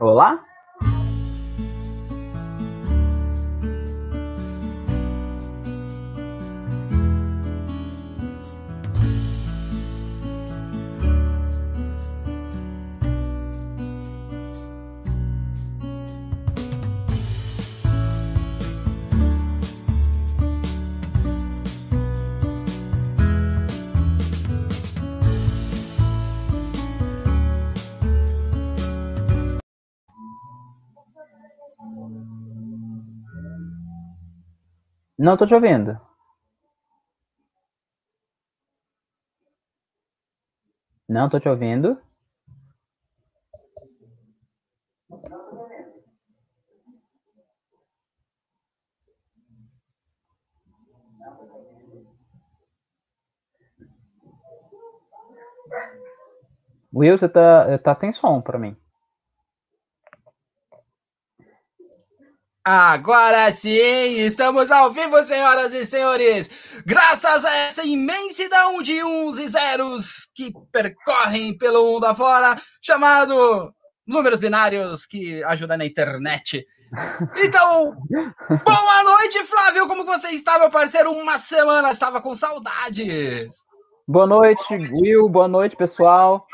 Olá? Não tô te ouvindo. Não tô te ouvindo. Will, você tá, tá tem som pra mim. Agora sim, estamos ao vivo, senhoras e senhores. Graças a essa imensidão de uns e zeros que percorrem pelo mundo afora, chamado números binários que ajudam na internet. Então, boa noite, Flávio. Como você está, meu parceiro? Uma semana estava com saudades. Boa noite, Will. Boa noite, pessoal.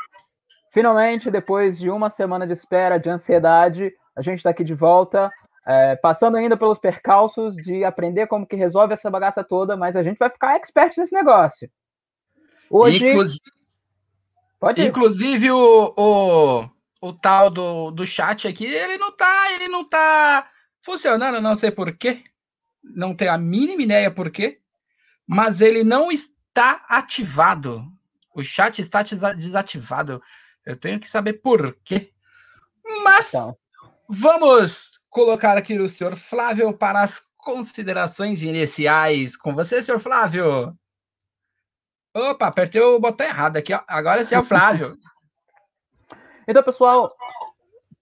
Finalmente, depois de uma semana de espera, de ansiedade, a gente está aqui de volta é, passando ainda pelos percalços de aprender como que resolve essa bagaça toda, mas a gente vai ficar expert nesse negócio. Hoje. Inclusive, Pode ir. Inclusive o, o, o tal do, do chat aqui, ele não tá, ele não tá funcionando, não sei porquê. Não tenho a mínima ideia por quê. Mas ele não está ativado. O chat está desativado. Eu tenho que saber por quê. Mas então. vamos colocar aqui o senhor Flávio para as considerações iniciais. Com você, senhor Flávio. Opa, apertei o botão errado aqui. Ó. Agora esse é o Flávio. então, pessoal,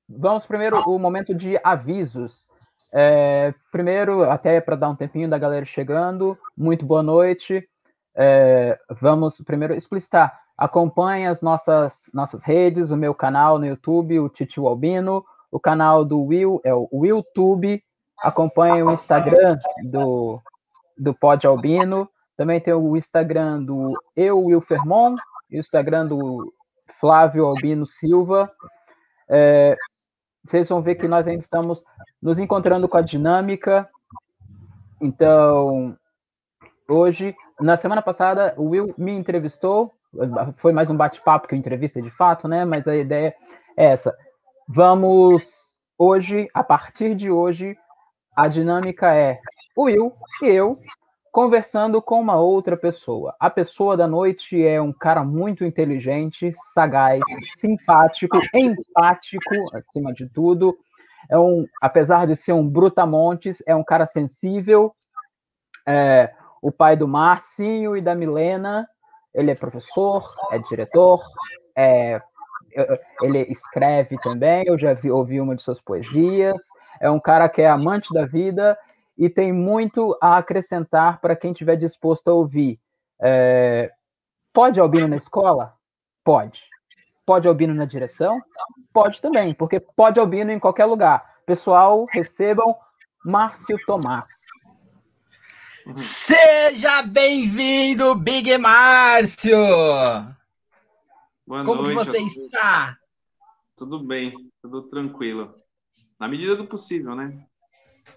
vamos primeiro o momento de avisos. É, primeiro, até para dar um tempinho da galera chegando, muito boa noite. É, vamos primeiro explicitar. Acompanhe as nossas, nossas redes, o meu canal no YouTube, o Titio Albino, o canal do Will é o WillTube. Acompanhe o Instagram do, do Pod Albino. Também tem o Instagram do Eu, Will Fermon. E o Instagram do Flávio Albino Silva. É, vocês vão ver que nós ainda estamos nos encontrando com a dinâmica. Então, hoje, na semana passada, o Will me entrevistou. Foi mais um bate-papo que entrevista de fato, né? Mas a ideia é essa. Vamos hoje, a partir de hoje, a dinâmica é o Will e eu conversando com uma outra pessoa. A pessoa da noite é um cara muito inteligente, sagaz, simpático, empático, acima de tudo. É um, apesar de ser um brutamontes, é um cara sensível. É, o pai do Marcinho e da Milena, ele é professor, é diretor, é ele escreve também, eu já vi, ouvi uma de suas poesias. É um cara que é amante da vida e tem muito a acrescentar para quem estiver disposto a ouvir. É, pode albino na escola? Pode. Pode albino na direção? Pode também, porque pode albino em qualquer lugar. Pessoal, recebam Márcio Tomás. Seja bem-vindo, Big Márcio! Boa Como noite, que você está? Tudo bem, tudo tranquilo. Na medida do possível, né?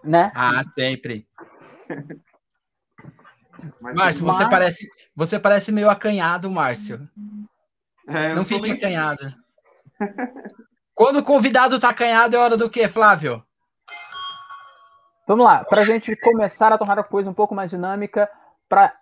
Né? Ah, sempre. Márcio, você Mas... parece, você parece meio acanhado, Márcio. É, Não fique acanhado. Quando o convidado está acanhado, é hora do quê, Flávio? Vamos lá, para a gente começar a tornar a coisa um pouco mais dinâmica, para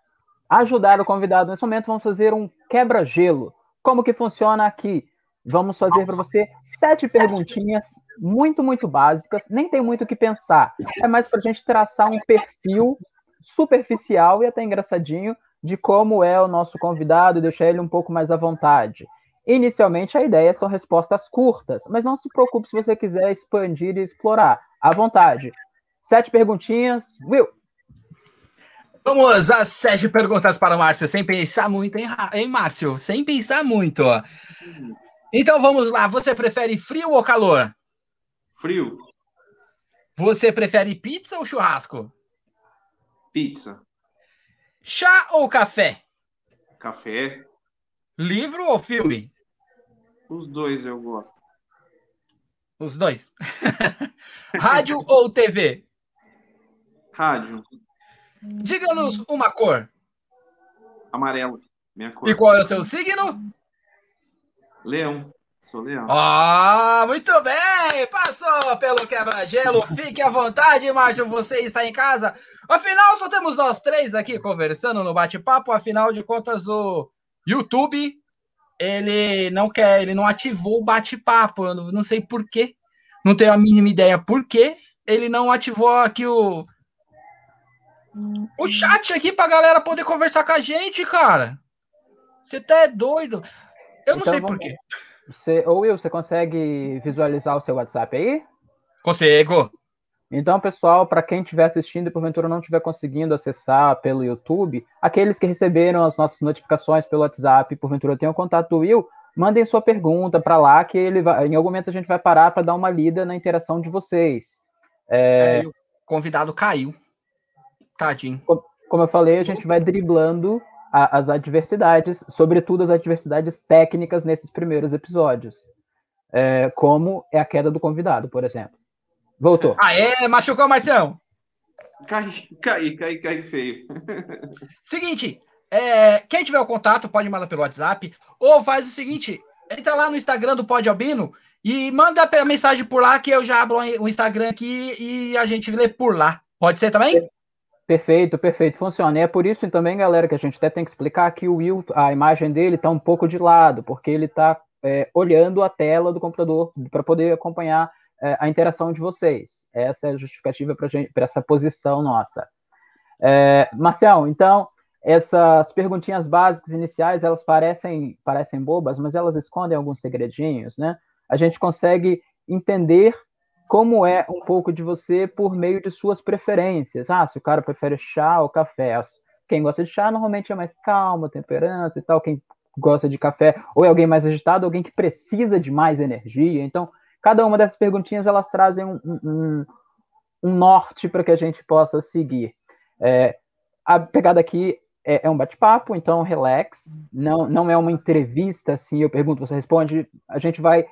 ajudar o convidado nesse momento, vamos fazer um quebra-gelo. Como que funciona aqui? Vamos fazer para você sete perguntinhas muito, muito básicas. Nem tem muito o que pensar. É mais para a gente traçar um perfil superficial e até engraçadinho de como é o nosso convidado e deixar ele um pouco mais à vontade. Inicialmente, a ideia são respostas curtas, mas não se preocupe se você quiser expandir e explorar. À vontade. Sete perguntinhas. Will, Vamos às sete perguntas para o Márcio, sem pensar muito, hein, hein Márcio? Sem pensar muito. Então vamos lá. Você prefere frio ou calor? Frio. Você prefere pizza ou churrasco? Pizza. Chá ou café? Café. Livro ou filme? Os dois eu gosto. Os dois. Rádio ou TV? Rádio. Diga-nos uma cor. Amarelo, minha cor. E qual é o seu signo? Leão. Sou leão. Ah, muito bem! Passou pelo quebra-gelo. Fique à vontade, Márcio. Você está em casa. Afinal, só temos nós três aqui conversando no bate-papo. Afinal de contas, o YouTube ele não quer, ele não ativou o bate-papo. Não sei por quê. Não tenho a mínima ideia por quê. Ele não ativou aqui o. O chat aqui pra galera poder conversar com a gente, cara. Você tá é doido. Eu não então, sei por quê. Você, ou Will, você consegue visualizar o seu WhatsApp aí? Consigo. Então, pessoal, para quem estiver assistindo e porventura não estiver conseguindo acessar pelo YouTube, aqueles que receberam as nossas notificações pelo WhatsApp e porventura tenham contato do Will, mandem sua pergunta para lá, que ele vai, em algum momento a gente vai parar para dar uma lida na interação de vocês. É... É, o convidado caiu. Tadinho. Como eu falei, a gente vai driblando a, as adversidades, sobretudo as adversidades técnicas nesses primeiros episódios. É, como é a queda do convidado, por exemplo. Voltou. Aê, machucou, Marcião. Cai, cai, cai, cai feio. Seguinte, é, quem tiver o contato pode mandar pelo WhatsApp ou faz o seguinte, entra lá no Instagram do Pod Albino e manda a mensagem por lá que eu já abro o Instagram aqui e a gente lê por lá. Pode ser também? Perfeito, perfeito, funciona. E é por isso também, galera, que a gente até tem que explicar que o Will, a imagem dele está um pouco de lado, porque ele está é, olhando a tela do computador para poder acompanhar é, a interação de vocês. Essa é a justificativa para essa posição nossa. É, Marcial, então, essas perguntinhas básicas iniciais, elas parecem, parecem bobas, mas elas escondem alguns segredinhos, né? A gente consegue entender como é um pouco de você por meio de suas preferências. Ah, se o cara prefere chá ou café. Quem gosta de chá normalmente é mais calmo, temperança e tal. Quem gosta de café ou é alguém mais agitado, alguém que precisa de mais energia. Então, cada uma dessas perguntinhas elas trazem um, um, um norte para que a gente possa seguir. É, a pegada aqui é, é um bate-papo, então relax. Não, não é uma entrevista, assim, eu pergunto, você responde. A gente vai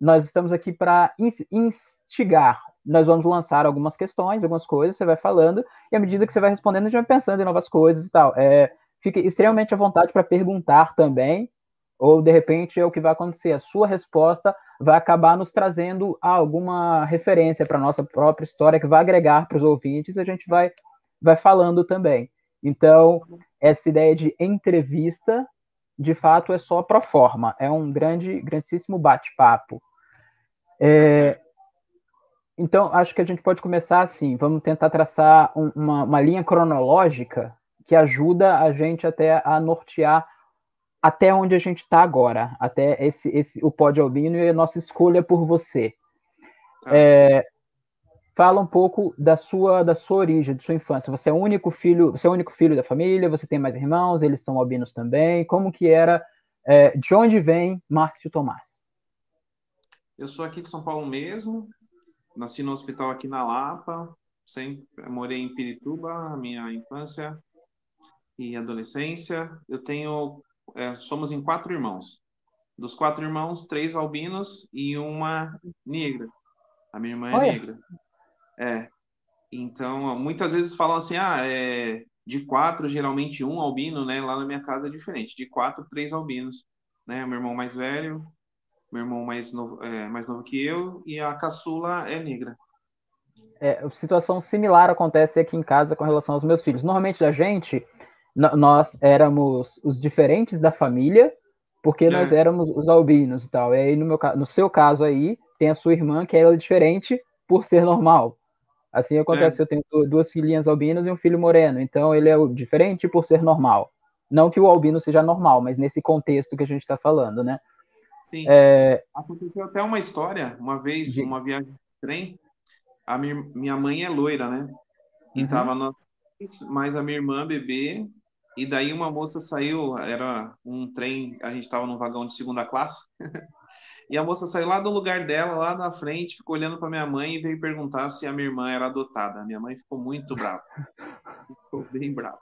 nós estamos aqui para instigar. Nós vamos lançar algumas questões, algumas coisas, você vai falando, e à medida que você vai respondendo, a gente vai pensando em novas coisas e tal. É, fique extremamente à vontade para perguntar também, ou de repente é o que vai acontecer. A sua resposta vai acabar nos trazendo alguma referência para nossa própria história que vai agregar para os ouvintes, a gente vai, vai falando também. Então, essa ideia de entrevista de fato é só pro forma, é um grande, grandíssimo bate-papo. É, então, acho que a gente pode começar assim, vamos tentar traçar um, uma, uma linha cronológica que ajuda a gente até a nortear até onde a gente está agora, até esse, esse o pódio albino e a nossa escolha por você. Tá. É, fala um pouco da sua da sua origem, de sua infância. Você é o único filho, você é o único filho da família, você tem mais irmãos, eles são albinos também. Como que era? É, de onde vem Márcio Tomás? Eu sou aqui de São Paulo mesmo, nasci no hospital aqui na Lapa, sempre morei em Pirituba a minha infância e adolescência. Eu tenho, é, somos em quatro irmãos. Dos quatro irmãos, três albinos e uma negra. A minha irmã é Olha. negra. É. Então, muitas vezes falam assim, ah, é, de quatro, geralmente um albino, né? Lá na minha casa é diferente. De quatro, três albinos. Né? Meu irmão mais velho, meu irmão mais novo, é, mais novo que eu, e a caçula é negra. É, situação similar acontece aqui em casa com relação aos meus filhos. Normalmente a gente, nós éramos os diferentes da família, porque é. nós éramos os albinos e tal. E aí, no, meu, no seu caso aí, tem a sua irmã, que ela é diferente por ser normal. Assim acontece, é. eu tenho duas filhinhas albinas e um filho moreno, então ele é diferente por ser normal. Não que o albino seja normal, mas nesse contexto que a gente está falando, né? Sim. É... Aconteceu até uma história, uma vez, de... uma viagem de trem, a minha, mãe é loira, né? E uhum. tava nós, mas a minha irmã bebê, e daí uma moça saiu, era um trem, a gente estava num vagão de segunda classe, E a moça saiu lá do lugar dela, lá na frente, ficou olhando para minha mãe e veio perguntar se a minha irmã era adotada. Minha mãe ficou muito brava. Ficou bem brava.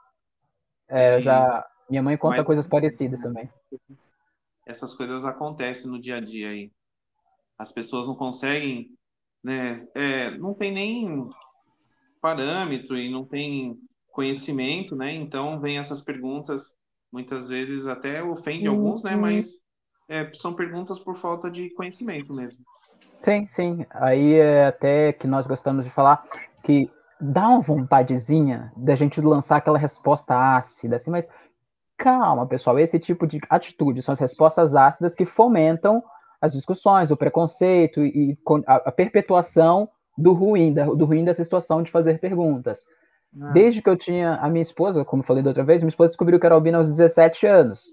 É, já. Minha mãe conta Mas, coisas parecidas também. Essas coisas acontecem no dia a dia aí. As pessoas não conseguem, né? É, não tem nem parâmetro e não tem conhecimento, né? Então vem essas perguntas, muitas vezes até ofende uhum. alguns, né? Mas é, são perguntas por falta de conhecimento mesmo. Sim, sim. Aí é até que nós gostamos de falar que dá uma vontadezinha da gente lançar aquela resposta ácida, assim, mas calma, pessoal, esse tipo de atitude são as respostas ácidas que fomentam as discussões, o preconceito e a, perpetuação do ruim, do ruim dessa situação de fazer perguntas. Ah. Desde que eu tinha a minha esposa, como falei da outra vez, minha esposa descobriu que era albina aos 17 anos.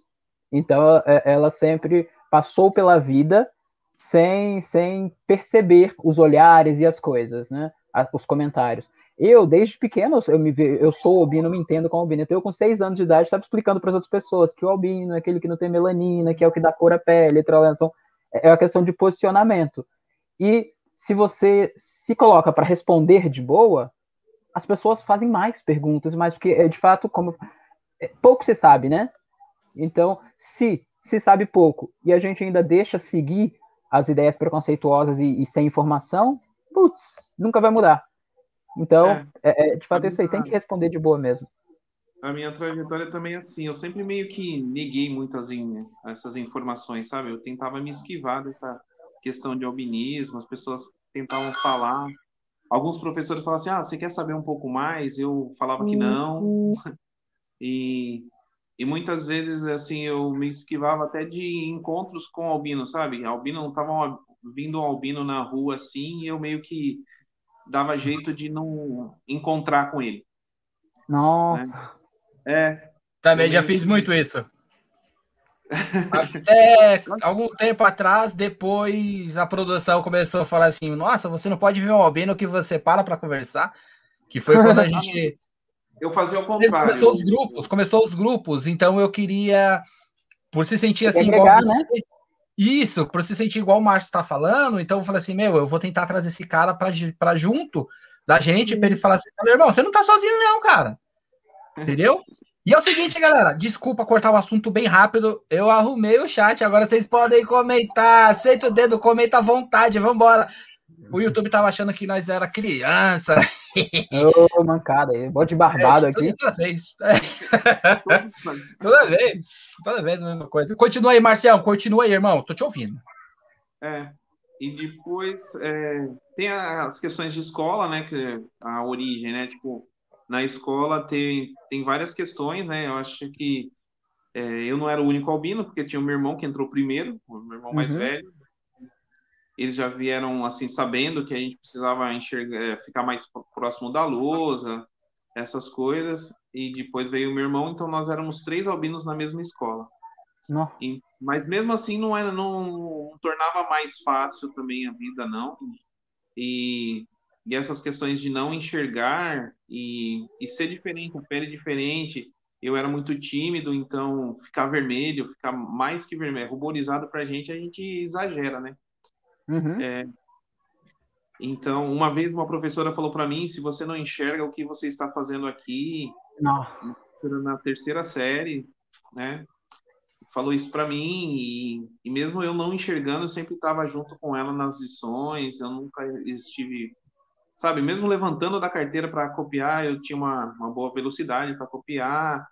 Então é, ela sempre passou pela vida sem, sem perceber os olhares e as coisas, né? Os comentários. Eu, desde pequeno, eu, me, eu sou albino, me entendo como albino. Então, eu, com seis anos de idade, estava explicando para as outras pessoas que o albino é aquele que não tem melanina, que é o que dá cor à pele. Então, é uma questão de posicionamento. E se você se coloca para responder de boa, as pessoas fazem mais perguntas, mais porque é de fato como é, pouco se sabe, né? Então, se se sabe pouco e a gente ainda deixa seguir as ideias preconceituosas e, e sem informação, putz, nunca vai mudar. Então, é, é, é de fato, é isso aí tem que responder de boa mesmo. A minha trajetória também é assim, eu sempre meio que neguei muitas in, essas informações, sabe? Eu tentava me esquivar dessa questão de albinismo, as pessoas tentavam falar. Alguns professores falavam assim: ah, você quer saber um pouco mais? Eu falava que não. Uhum. E, e muitas vezes, assim, eu me esquivava até de encontros com albino, sabe? Albino, estavam vindo um albino na rua assim, e eu meio que dava jeito de não encontrar com ele. Nossa. Né? É. Também já fiz muito isso. Até algum tempo atrás, depois a produção começou a falar assim: Nossa, você não pode ver um albino que você para para conversar. Que foi quando a gente. Eu fazia o contrário. Começou os grupos, começou os grupos, então eu queria, por se sentir assim, igual você, né? Isso, por se sentir igual o Márcio está falando, então eu falei assim: Meu, eu vou tentar trazer esse cara para junto da gente, para ele falar assim: Meu irmão, você não tá sozinho, não, cara. Entendeu? E é o seguinte, galera, desculpa cortar o assunto bem rápido. Eu arrumei o chat, agora vocês podem comentar. Aceita o dedo, comenta à vontade, vambora. O YouTube tava achando que nós era criança. Ô, oh, mancada, bote barbado é, aqui. Toda vez. toda vez. Toda vez a mesma coisa. Continua aí, Marcião, continua aí, irmão. Tô te ouvindo. É. E depois é, tem as questões de escola, né? Que a origem, né? Tipo, na escola tem, tem várias questões, né? Eu acho que é, eu não era o único albino, porque tinha o meu irmão que entrou primeiro, o meu irmão mais uhum. velho. Eles já vieram, assim, sabendo que a gente precisava enxergar, é, ficar mais próximo da lousa, essas coisas. E depois veio o meu irmão, então nós éramos três albinos na mesma escola. E, mas mesmo assim não, era, não, não tornava mais fácil também a vida, não. E e essas questões de não enxergar e, e ser diferente, a pele diferente. Eu era muito tímido, então ficar vermelho, ficar mais que vermelho, ruborizado para a gente, a gente exagera, né? Uhum. É, então, uma vez uma professora falou para mim: se você não enxerga o que você está fazendo aqui, não. na terceira série, né? Falou isso para mim e, e, mesmo eu não enxergando, eu sempre estava junto com ela nas lições. Eu nunca estive sabe, mesmo levantando da carteira para copiar, eu tinha uma, uma boa velocidade para copiar,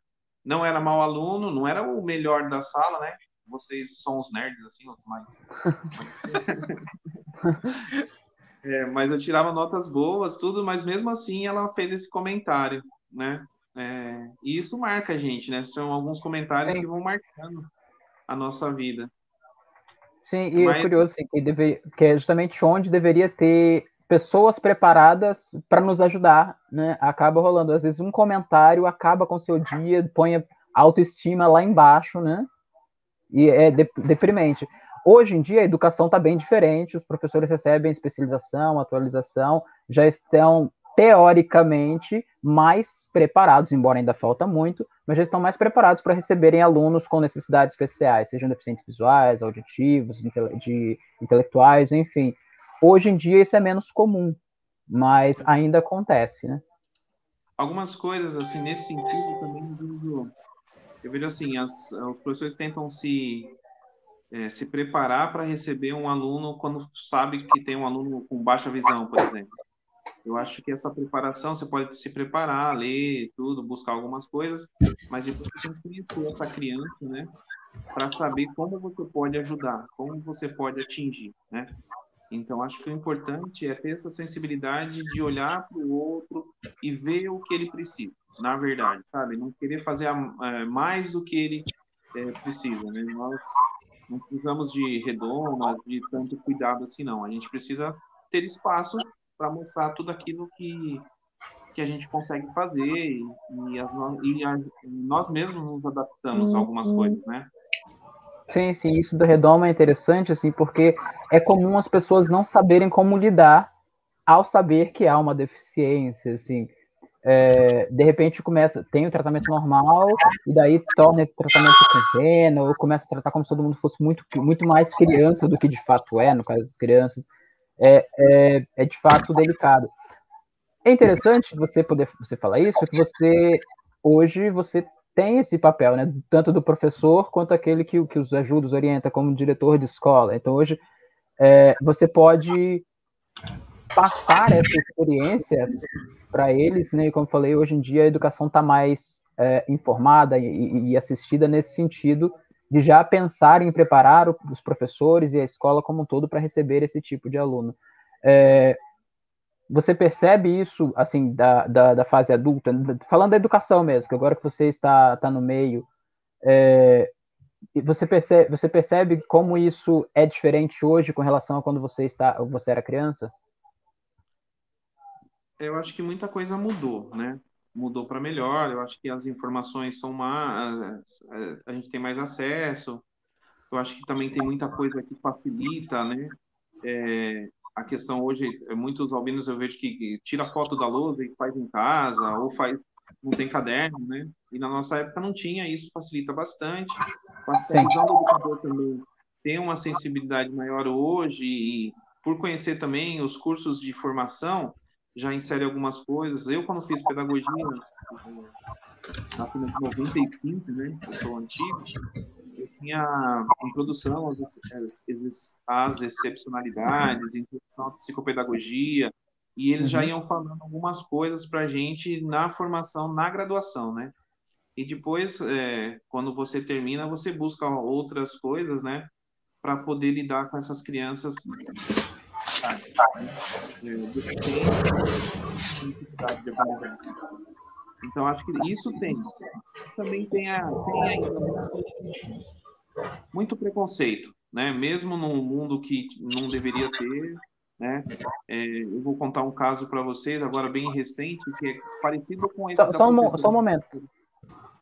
não era mau aluno, não era o melhor da sala, né? Vocês são os nerds, assim, os mais. é, mas eu tirava notas boas, tudo, mas mesmo assim ela fez esse comentário, né? É, e isso marca a gente, né? São alguns comentários Sim. que vão marcando a nossa vida. Sim, e é mas... é curioso assim, que, deve, que é justamente onde deveria ter pessoas preparadas para nos ajudar, né? Acaba rolando. Às vezes um comentário acaba com o seu dia, põe a autoestima lá embaixo, né? E é de deprimente. Hoje em dia a educação está bem diferente, os professores recebem especialização, atualização, já estão teoricamente mais preparados, embora ainda falta muito, mas já estão mais preparados para receberem alunos com necessidades especiais, sejam deficientes visuais, auditivos, de intelectuais, enfim. Hoje em dia isso é menos comum, mas ainda acontece, né? Algumas coisas, assim, nesse sentido também, eu vejo assim, as, os professores tentam se é, se preparar para receber um aluno quando sabe que tem um aluno com baixa visão, por exemplo. Eu acho que essa preparação, você pode se preparar, ler tudo, buscar algumas coisas, mas depois você tem que conhecer essa criança, né? Para saber como você pode ajudar, como você pode atingir, né? Então, acho que o importante é ter essa sensibilidade de olhar para o outro e ver o que ele precisa, na verdade, sabe? Não querer fazer é, mais do que ele é, precisa, né? Nós não precisamos de redomas, de tanto cuidado assim, não. A gente precisa ter espaço para mostrar tudo aquilo que, que a gente consegue fazer e, e, as, e as, nós mesmos nos adaptamos a algumas uhum. coisas, né? Sim, sim, isso do redoma é interessante, assim, porque é comum as pessoas não saberem como lidar ao saber que há uma deficiência, assim é, de repente começa, tem o tratamento normal, e daí torna esse tratamento pena, ou começa a tratar como se todo mundo fosse muito, muito mais criança do que de fato é, no caso das crianças, é, é, é de fato delicado. É interessante você poder você falar isso, que você hoje você tem esse papel, né, tanto do professor quanto aquele que, que os ajuda, os orienta como diretor de escola. Então hoje é, você pode passar essa experiência para eles, né? E como falei, hoje em dia a educação está mais é, informada e, e, assistida nesse sentido de já pensar em preparar os professores e a escola como um todo para receber esse tipo de aluno. É, você percebe isso, assim, da, da, da, fase adulta, falando da educação mesmo, que agora que você está, está no meio, é, você, percebe, você percebe como isso é diferente hoje com relação a quando você, está, você era criança? eu acho que muita coisa mudou, né? Mudou para melhor. Eu acho que as informações são mais, a gente tem mais acesso. Eu acho que também tem muita coisa que facilita, né? É, a questão hoje, muitos albinos eu vejo que tira foto da lousa e faz em casa, ou faz, não tem caderno, né? E na nossa época não tinha, isso facilita bastante. A visão do educador também tem uma sensibilidade maior hoje, e por conhecer também os cursos de formação, já insere algumas coisas. Eu, quando fiz pedagogia, na final de 95, né, eu sou antigo, eu tinha introdução às, às excepcionalidades, introdução à psicopedagogia, e eles uhum. já iam falando algumas coisas para a gente na formação, na graduação, né? E depois, é, quando você termina, você busca outras coisas, né? Para poder lidar com essas crianças então, acho que isso tem. Mas também tem, a, tem ainda muito preconceito, né? Mesmo num mundo que não deveria ter, né? É, eu vou contar um caso para vocês, agora bem recente, que é parecido com esse. Só, só, um, só um momento.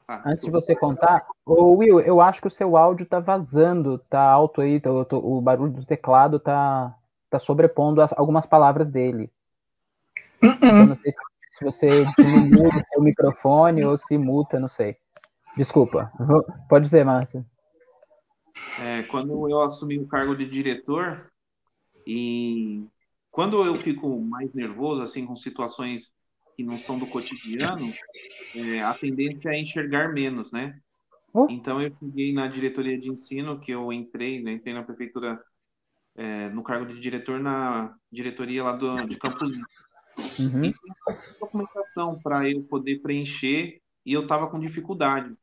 Ah, Antes de você contar, ô Will, eu acho que o seu áudio tá vazando, tá alto aí, tá, o barulho do teclado tá, tá sobrepondo as, algumas palavras dele. Uh -uh. não sei se, se você diminui o seu microfone ou se muta, não sei. Desculpa. Pode dizer, Márcio. É, quando eu assumi o cargo de diretor e quando eu fico mais nervoso, assim, com situações que não são do cotidiano, é, a tendência é enxergar menos, né? Uh. Então eu cheguei na diretoria de ensino, que eu entrei, né, entrei na prefeitura é, no cargo de diretor na diretoria lá do, de Campos uhum. E documentação para eu poder preencher e eu estava com dificuldade.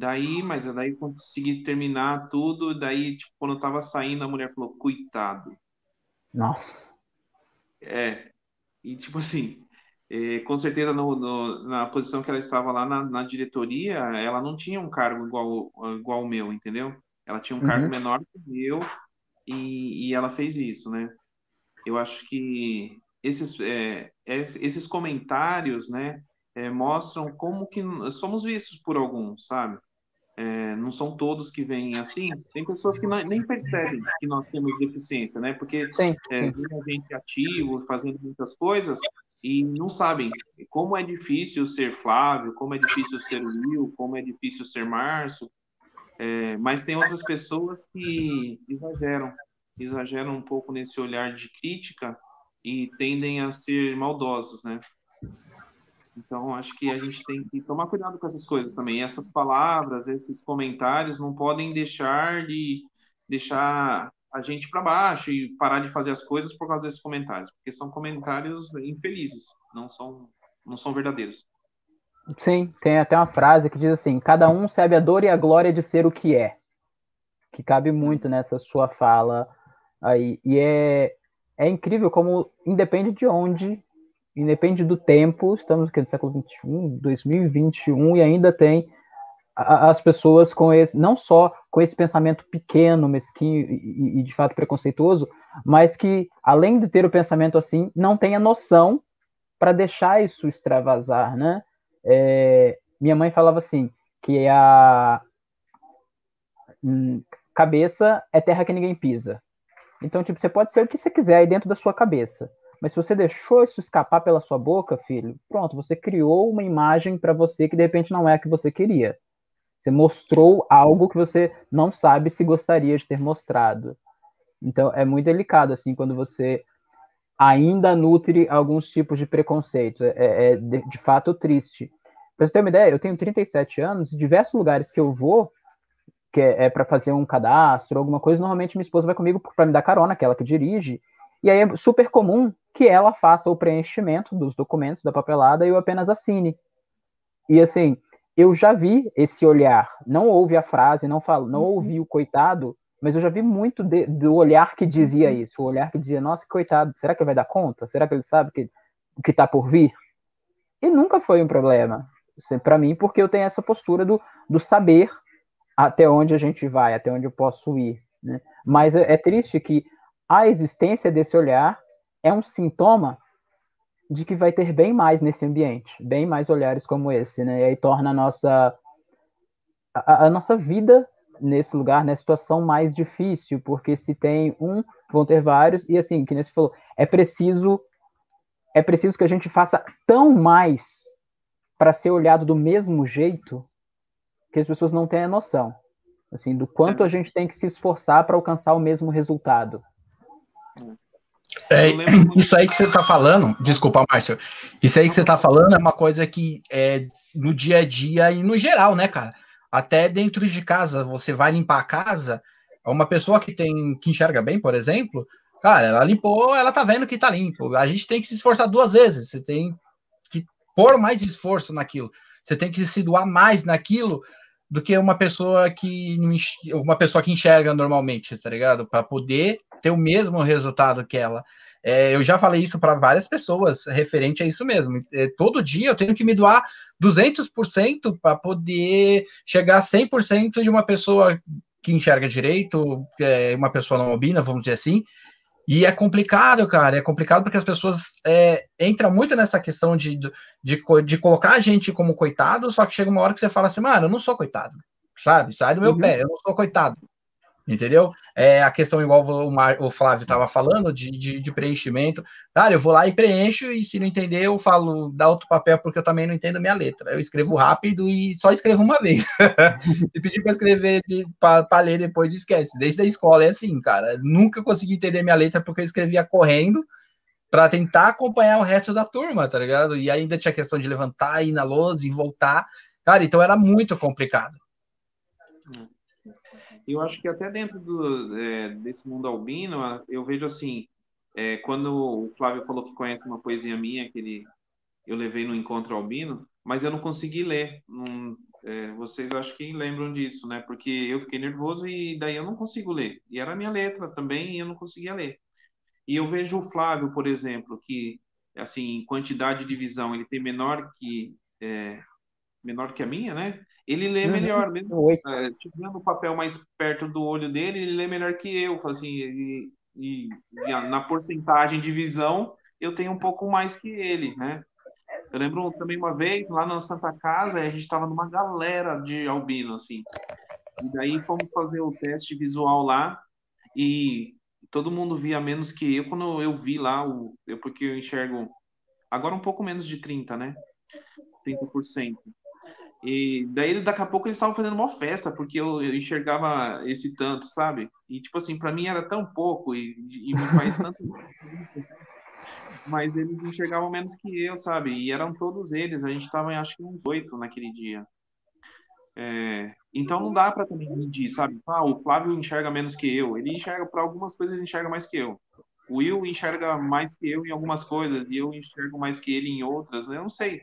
Daí, mas daí consegui terminar tudo, daí, tipo, quando eu estava saindo, a mulher falou, coitado. Nossa. É, e tipo assim, é, com certeza no, no, na posição que ela estava lá na, na, diretoria, ela não tinha um cargo igual, igual o meu, entendeu? Ela tinha um uhum. cargo menor que o meu e, e, ela fez isso, né? Eu acho que esses, é, esses comentários, né, é, mostram como que somos vistos por alguns, sabe? É, não são todos que vêm assim. Tem pessoas que não, nem percebem que nós temos deficiência, né? Porque sim, é, sim. a gente ativo, fazendo muitas coisas e não sabem como é difícil ser Flávio, como é difícil ser Will, como é difícil ser Márcio. É, mas tem outras pessoas que exageram, exageram um pouco nesse olhar de crítica e tendem a ser maldosos, né? Então, acho que a gente tem que tomar cuidado com essas coisas também. Essas palavras, esses comentários não podem deixar de deixar a gente para baixo e parar de fazer as coisas por causa desses comentários, porque são comentários infelizes, não são não são verdadeiros. Sim, tem até uma frase que diz assim: cada um sabe a dor e a glória de ser o que é, que cabe muito nessa sua fala aí. E é, é incrível como, independe de onde independe do tempo, estamos aqui no século 21, 2021 e ainda tem as pessoas com esse, não só com esse pensamento pequeno, mesquinho e, e, de fato preconceituoso, mas que além de ter o pensamento assim, não tem a noção para deixar isso extravasar, né? É, minha mãe falava assim que a hum, cabeça é terra que ninguém pisa. Então, tipo, você pode ser o que você quiser aí dentro da sua cabeça. Mas se você deixou isso escapar pela sua boca, filho, pronto, você criou uma imagem para você que de repente não é a que você queria. Você mostrou algo que você não sabe se gostaria de ter mostrado. Então é muito delicado assim quando você ainda nutre alguns tipos de preconceito. É, é de, de, fato triste. Para você ter uma ideia, eu tenho 37 anos, diversos lugares que eu vou, que é, é para fazer um cadastro, alguma coisa, normalmente minha esposa vai comigo para me dar carona, aquela que dirige. E aí é super comum que ela faça o preenchimento dos documentos da papelada e eu apenas assine. E assim, eu já vi esse olhar. Não ouvi a frase, não falo, não uhum. ouvi o coitado, mas eu já vi muito de, do olhar que dizia uhum. isso, o olhar que dizia, nossa, coitado, será que vai dar conta? Será que ele sabe que, o que está por vir? E nunca foi um problema assim, para mim, porque eu tenho essa postura do, do saber até onde a gente vai, até onde eu posso ir. Né? Mas é, é triste que a existência desse olhar é um sintoma de que vai ter bem mais nesse ambiente, bem mais olhares como esse, né? E aí torna a nossa a, a nossa vida nesse lugar, nessa situação mais difícil, porque se tem um, vão ter vários, e assim, que você falou, é preciso é preciso que a gente faça tão mais para ser olhado do mesmo jeito que as pessoas não têm a noção, assim, do quanto a gente tem que se esforçar para alcançar o mesmo resultado. É, isso aí que você está falando, desculpa, Márcio, isso aí que você está falando é uma coisa que é no dia a dia e no geral, né, cara? Até dentro de casa, você vai limpar a casa, uma pessoa que tem que enxerga bem, por exemplo, cara, ela limpou, ela tá vendo que tá limpo. A gente tem que se esforçar duas vezes, você tem que pôr mais esforço naquilo. Você tem que se doar mais naquilo do que uma pessoa que uma pessoa que enxerga normalmente, tá ligado? Para poder ter o mesmo resultado que ela. É, eu já falei isso para várias pessoas referente a isso mesmo. É, todo dia eu tenho que me doar 200% para poder chegar a 100% de uma pessoa que enxerga direito, é uma pessoa não albina, vamos dizer assim. E é complicado, cara, é complicado porque as pessoas é, entram muito nessa questão de, de, de, colocar a gente como coitado, só que chega uma hora que você fala assim, mano, eu não sou coitado, sabe? Sai do meu uhum. pé, eu não sou coitado entendeu? É a questão, igual o, Mar, o Flávio estava falando, de, de, de, preenchimento. Cara, eu vou lá e preencho, e se não entender, eu falo, dá outro papel, porque eu também não entendo a minha letra. Eu escrevo rápido e só escrevo uma vez. se pedir para escrever, para ler depois, esquece. Desde a escola é assim, cara. Nunca consegui entender minha letra, porque eu escrevia correndo para tentar acompanhar o resto da turma, tá ligado? E ainda tinha questão de levantar, ir na lousa e voltar. Cara, então era muito complicado. Eu acho que até dentro do, é, desse mundo albino, eu vejo assim, é, quando o Flávio falou que conhece uma poesia minha que ele, eu levei no encontro albino, mas eu não consegui ler. Não, é, vocês acho que lembram disso, né? Porque eu fiquei nervoso e daí eu não consigo ler. E era a minha letra também e eu não conseguia ler. E eu vejo o Flávio, por exemplo, que assim, em quantidade de visão, ele tem menor que é, menor que a minha, né? Ele lê uhum. melhor, mesmo é, chegando o papel mais perto do olho dele, ele lê melhor que eu, assim, e, e, e, na porcentagem de visão eu tenho um pouco mais que ele, né? Eu lembro também uma vez, lá na Santa Casa, a gente estava numa galera de albino, assim. E daí fomos fazer o teste visual lá e todo mundo via menos que eu quando eu vi lá, o, eu, porque eu enxergo agora um pouco menos de 30, né? 30%. E daí, daqui a pouco, eles estavam fazendo uma festa, porque eu, eu, enxergava esse tanto, sabe? E, tipo assim, para mim era tão pouco e, e me faz tanto isso. Mas eles enxergavam menos que eu, sabe? E eram todos eles. A gente estava, acho que, uns oito naquele dia. É, então não dá para também medir, sabe? Ah, o Flávio enxerga menos que eu. Ele enxerga para algumas coisas, ele enxerga mais que eu. O Will enxerga mais que eu em algumas coisas e eu enxergo mais que ele em outras. Né? Eu não sei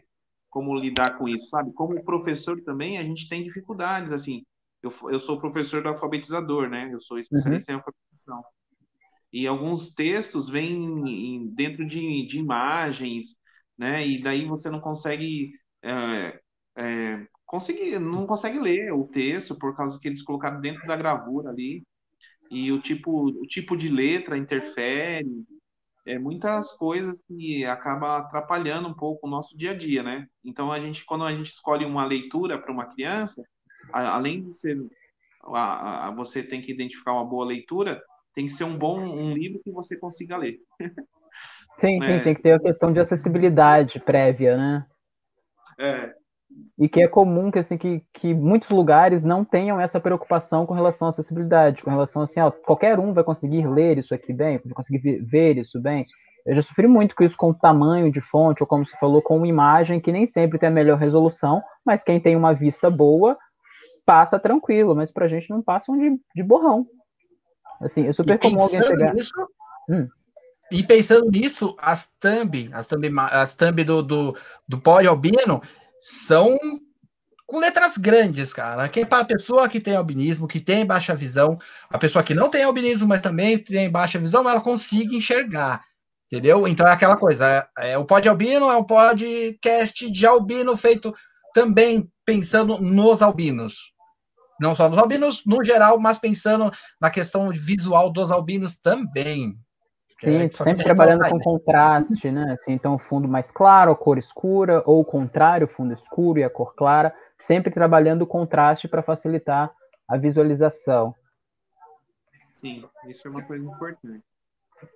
como lidar com isso, sabe? Como professor também, a gente tem dificuldades, assim. Eu, eu sou professor do alfabetizador, né? Eu sou especialista uhum. em alfabetização. E alguns textos vêm dentro de, de imagens, né? E daí você não consegue é, é, conseguir, não consegue ler o texto por causa que eles colocaram dentro da gravura ali. E o tipo, o tipo de letra interfere, é, muitas coisas que acaba atrapalhando um pouco o nosso dia a dia, né? Então a gente, quando a gente escolhe uma leitura para uma criança, a, além de ser a, a, você tem que identificar uma boa leitura, tem que ser um bom um livro que você consiga ler. Sim, sim, é, tem que ter a questão de acessibilidade prévia, né? É, e que é comum que, assim, que, que muitos lugares não tenham essa preocupação com relação à acessibilidade, com relação assim, ó, qualquer um vai conseguir ler isso aqui bem, vai conseguir ver isso bem. Eu já sofri muito com isso com o tamanho de fonte, ou como você falou, com uma imagem que nem sempre tem a melhor resolução, mas quem tem uma vista boa passa tranquilo, mas pra gente não passam de, de borrão. Assim, é super comum alguém chegar. Nisso, hum. E pensando nisso, as thumb, as thumb, as thumb do, do, do pódio albino, são com letras grandes, cara. Que é para a pessoa que tem albinismo, que tem baixa visão, a pessoa que não tem albinismo, mas também tem baixa visão, ela consiga enxergar. Entendeu? Então é aquela coisa. É, é o Pod Albino é um podcast de albino feito também pensando nos albinos. Não só nos albinos, no geral, mas pensando na questão visual dos albinos também. Sim, é, sempre trabalhando com contraste, né? Assim, então, o fundo mais claro, a cor escura, ou o contrário, o fundo escuro e a cor clara, sempre trabalhando o contraste para facilitar a visualização. Sim, isso é uma coisa importante.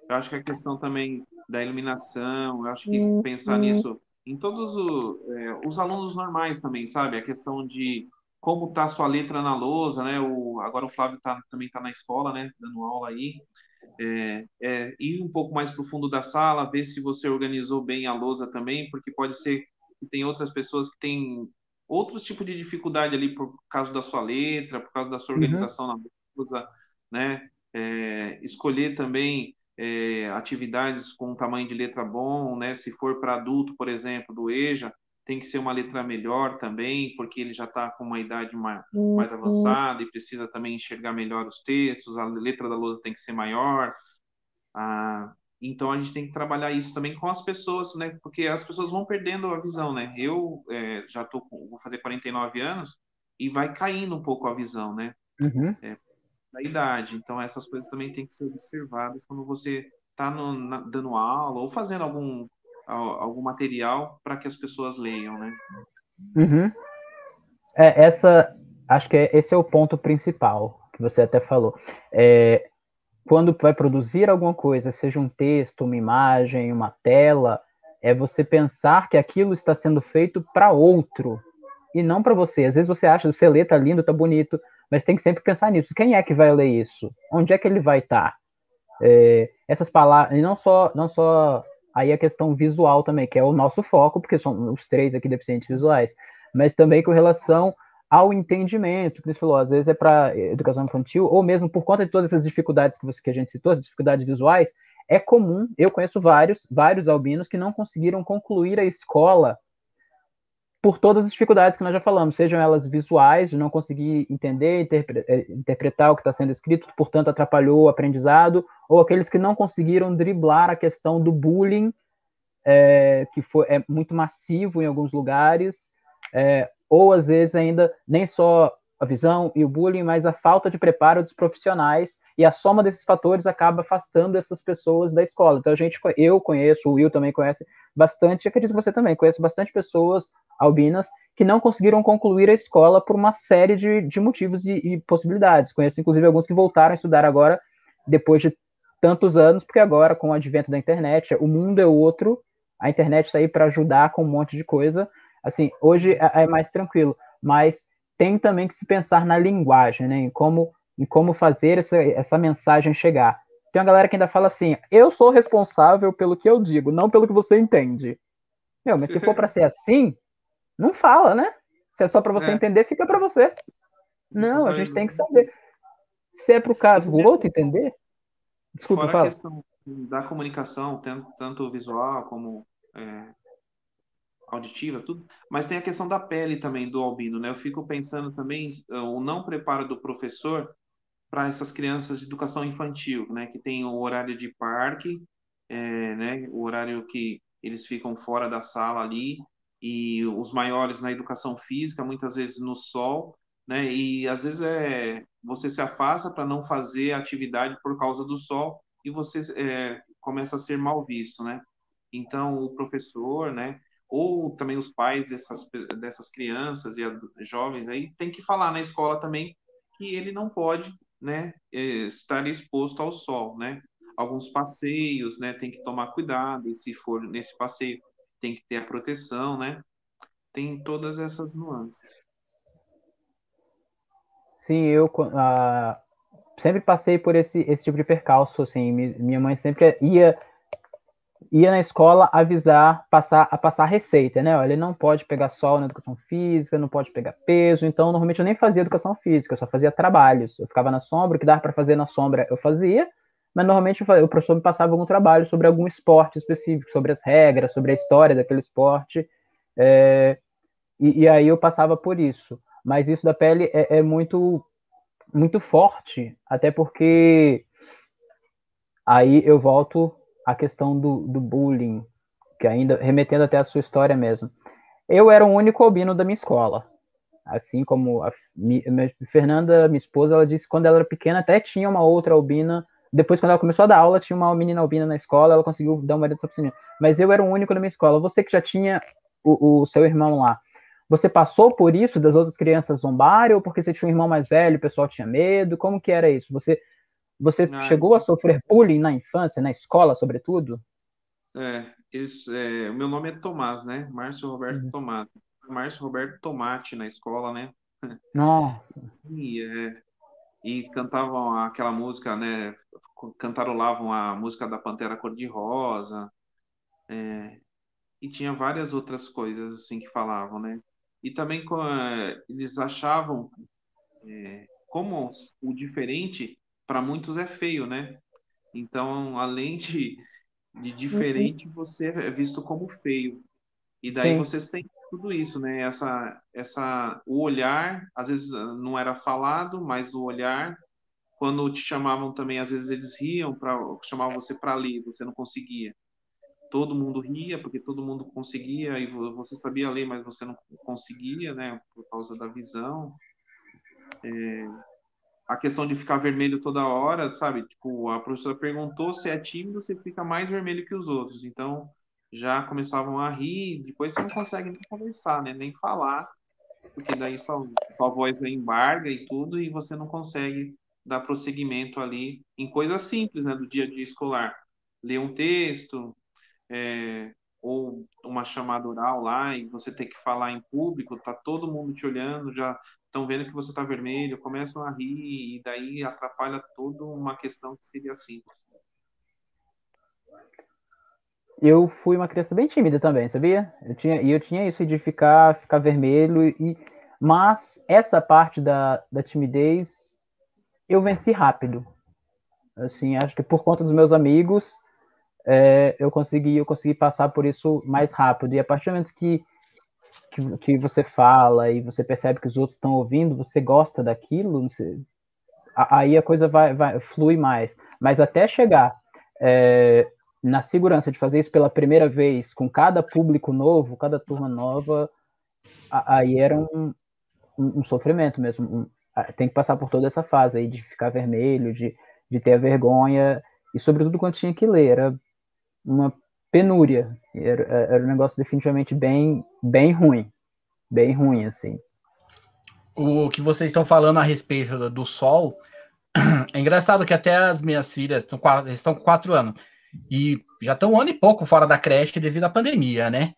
Eu acho que a questão também da iluminação, eu acho que uhum. pensar nisso em todos o, é, os alunos normais também, sabe? A questão de como está a sua letra na lousa, né? O, agora o Flávio tá, também está na escola, né? Dando aula aí é, é, ir um pouco mais para o fundo da sala, ver se você organizou bem a lousa também, porque pode ser que tem outras pessoas que têm outros tipos de dificuldade ali por causa da sua letra, por causa da sua uhum. organização uhum. na lousa, né? É, escolher também é, atividades com um tamanho de letra bom, né? Se for para adulto, por exemplo, do EJA, tem que ser uma letra melhor também, porque ele já está com uma idade mais, uhum. mais, avançada e precisa também enxergar melhor os textos, a letra da lousa tem que ser maior. Ah, então a gente tem que trabalhar isso também com as pessoas, né? Porque as pessoas vão perdendo a visão, né? Eu é, já tô com, vou fazer 49 anos e vai caindo um pouco a visão, né? Uhum. É, da idade. Então essas coisas também têm que ser observadas quando você está dando aula ou fazendo algum algum material para que as pessoas leiam, né? Uhum. É, essa, acho que é, esse é o ponto principal que você até falou. É, quando vai produzir alguma coisa, seja um texto, uma imagem, uma tela, é você pensar que aquilo está sendo feito para outro e não para você. Às vezes você acha, você lê, tá lindo, tá bonito, mas tem que sempre pensar nisso. Quem é que vai ler isso? Onde é que ele vai estar? Tá? É, essas palavras, e não só, não só Aí a questão visual também, que é o nosso foco, porque são os três aqui deficientes visuais, mas também com relação ao entendimento, que você falou, às vezes é para educação infantil, ou mesmo por conta de todas essas dificuldades que, você, que a gente citou, as dificuldades visuais, é comum, eu conheço vários, vários albinos que não conseguiram concluir a escola por todas as dificuldades que nós já falamos, sejam elas visuais, de não conseguir entender, interpre eh, interpretar o que está sendo escrito, portanto atrapalhou o aprendizado, ou aqueles que não conseguiram driblar a questão do bullying, é, que foi, é muito massivo em alguns lugares, é, ou às vezes ainda nem só a visão e o bullying, mas a falta de preparo dos profissionais e a soma desses fatores acaba afastando essas pessoas da escola. Então a gente, eu conheço, o Will também conhece bastante, acredito que você também conhece bastante pessoas albinas que não conseguiram concluir a escola por uma série de, de motivos e, e possibilidades. Conheço inclusive alguns que voltaram a estudar agora depois de tantos anos, porque agora com o advento da internet, o mundo é outro, a internet está aí para ajudar com um monte de coisa. Assim, hoje é, é mais tranquilo, mas tem também que se pensar na linguagem, né? Em como, em como fazer essa, essa mensagem chegar. Tem uma galera que ainda fala assim: eu sou responsável pelo que eu digo, não pelo que você entende. Meu, mas se for para ser assim, não fala, né? Se é só para você é. entender, fica para você. Não, a gente tem que saber. Se é para o caso o outro entender. Desculpa, Fora fala. a questão da comunicação, tanto visual como é, auditiva, tudo, mas tem a questão da pele também do albino, né? Eu fico pensando também eh, o não preparo do professor para essas crianças de educação infantil, né? Que tem o horário de parque, é, né? O horário que eles ficam fora da sala ali e os maiores na educação física, muitas vezes no sol, né? E às vezes é você se afasta para não fazer atividade por causa do sol e você é, começa a ser mal visto, né? Então o professor, né? Ou também os pais dessas, dessas crianças e jovens aí tem que falar na escola também que ele não pode né, é, estar exposto ao sol, né? Alguns passeios, né, tem que tomar cuidado, e se for nesse passeio tem que ter a proteção, né? Tem todas essas nuances. Sim, eu uh, sempre passei por esse, esse tipo de percalço, assim, minha mãe sempre ia ia na escola avisar, passar a passar receita, né? Olha, ele não pode pegar sol na educação física, não pode pegar peso. Então, normalmente eu nem fazia educação física, eu só fazia trabalhos. Eu ficava na sombra, o que dava para fazer na sombra eu fazia, mas normalmente o professor me passava algum trabalho sobre algum esporte específico, sobre as regras, sobre a história daquele esporte. É, e, e, aí eu passava por isso. Mas isso da pele é, é muito, muito forte, até porque aí eu volto a questão do, do bullying, que ainda remetendo até a sua história mesmo. Eu era o único albino da minha escola. Assim como a Fernanda, minha esposa, ela disse que quando ela era pequena até tinha uma outra albina. Depois, quando ela começou a dar aula, tinha uma menina albina na escola, ela conseguiu dar uma nessa piscina. Mas eu era o único da minha escola. Você que já tinha o, o seu irmão lá, você passou por isso das outras crianças zombarem ou porque você tinha um irmão mais velho, o pessoal tinha medo? Como que era isso? Você você ah, chegou a sofrer bullying na infância, na escola, sobretudo? É, esse, é, o meu nome é Tomás, né? Márcio Roberto uhum. Tomás. Márcio Roberto Tomate na escola, né? Nossa. E, é, e cantavam aquela música, né? Cantarolavam a música da Pantera Cor-de-Rosa. É, e tinha várias outras coisas assim que falavam, né? E também eles achavam é, como o diferente para muitos é feio, né? Então, além de, de diferente, uhum. você é visto como feio. E daí Sim. você sente tudo isso, né? Essa, essa, o olhar, às vezes não era falado, mas o olhar, quando te chamavam também, às vezes eles riam para chamavam você para ler, você não conseguia. Todo mundo ria porque todo mundo conseguia e você sabia ler, mas você não conseguia, né? Por causa da visão. É, a questão de ficar vermelho toda hora, sabe? Tipo, a professora perguntou se é tímido, você fica mais vermelho que os outros. Então, já começavam a rir, depois você não consegue nem conversar, né? Nem falar, porque daí sua, sua voz vem embarga e tudo, e você não consegue dar prosseguimento ali em coisas simples, né? Do dia a dia escolar. Ler um texto, é, ou uma chamada oral lá e você ter que falar em público, tá todo mundo te olhando, já estão vendo que você está vermelho, começam a rir e daí atrapalha toda uma questão que seria simples. Eu fui uma criança bem tímida também, sabia? Eu tinha, e eu tinha isso de ficar, ficar vermelho, e, mas essa parte da, da timidez eu venci rápido. Assim, acho que por conta dos meus amigos, é, eu consegui eu consegui passar por isso mais rápido. E a partir do momento que que, que você fala e você percebe que os outros estão ouvindo, você gosta daquilo, você, aí a coisa vai, vai flui mais. Mas até chegar é, na segurança de fazer isso pela primeira vez, com cada público novo, cada turma nova, aí era um, um, um sofrimento mesmo. ah, tem que passar por toda essa fase aí de ficar vermelho, de, de ter a vergonha, e sobretudo quando tinha que ler, era uma penúria, era, era um negócio definitivamente bem, bem ruim, bem ruim, assim. O que vocês estão falando a respeito do, do sol, é engraçado que até as minhas filhas estão, estão com quatro anos, e já estão um ano e pouco fora da creche devido à pandemia, né?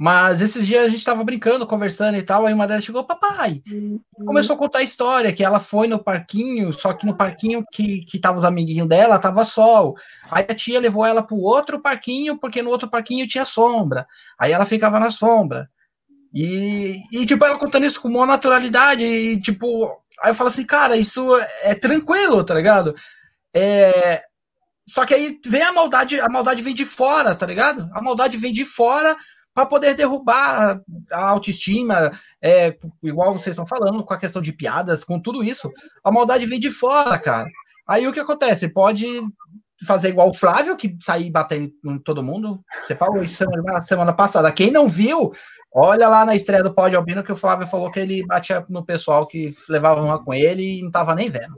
Mas esses dias a gente estava brincando, conversando e tal, aí uma delas chegou, papai, uhum. começou a contar a história, que ela foi no parquinho, só que no parquinho que, que tava os amiguinhos dela, tava sol. Aí a tia levou ela pro outro parquinho, porque no outro parquinho tinha sombra. Aí ela ficava na sombra. E, e tipo, ela contando isso com uma naturalidade, e tipo, aí eu falo assim, cara, isso é tranquilo, tá ligado? É, só que aí vem a maldade, a maldade vem de fora, tá ligado? A maldade vem de fora para poder derrubar a autoestima, é, igual vocês estão falando, com a questão de piadas, com tudo isso. A maldade vem de fora, cara. Aí o que acontece? Pode fazer igual o Flávio, que sair batendo em todo mundo. Você falou isso semana, semana passada. Quem não viu, olha lá na estreia do Pod Albino que o Flávio falou que ele batia no pessoal que levava uma com ele e não tava nem vendo.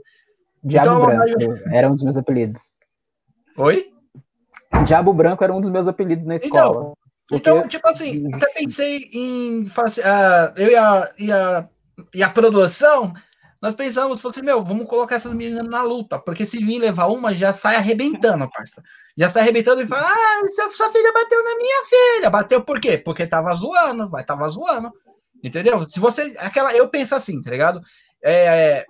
Diabo então, Branco era um dos meus apelidos. Oi? Diabo Branco era um dos meus apelidos na então, escola. Então, porque... Então, tipo assim, até pensei em fazer. Uh, eu e a, e, a, e a produção, nós pensamos, assim, meu, vamos colocar essas meninas na luta, porque se vir levar uma, já sai arrebentando, parça. Já sai arrebentando e fala: Ah, sua, sua filha bateu na minha filha. Bateu por quê? Porque tava zoando, vai, tava zoando. Entendeu? Se você. Aquela, eu penso assim, tá ligado? É,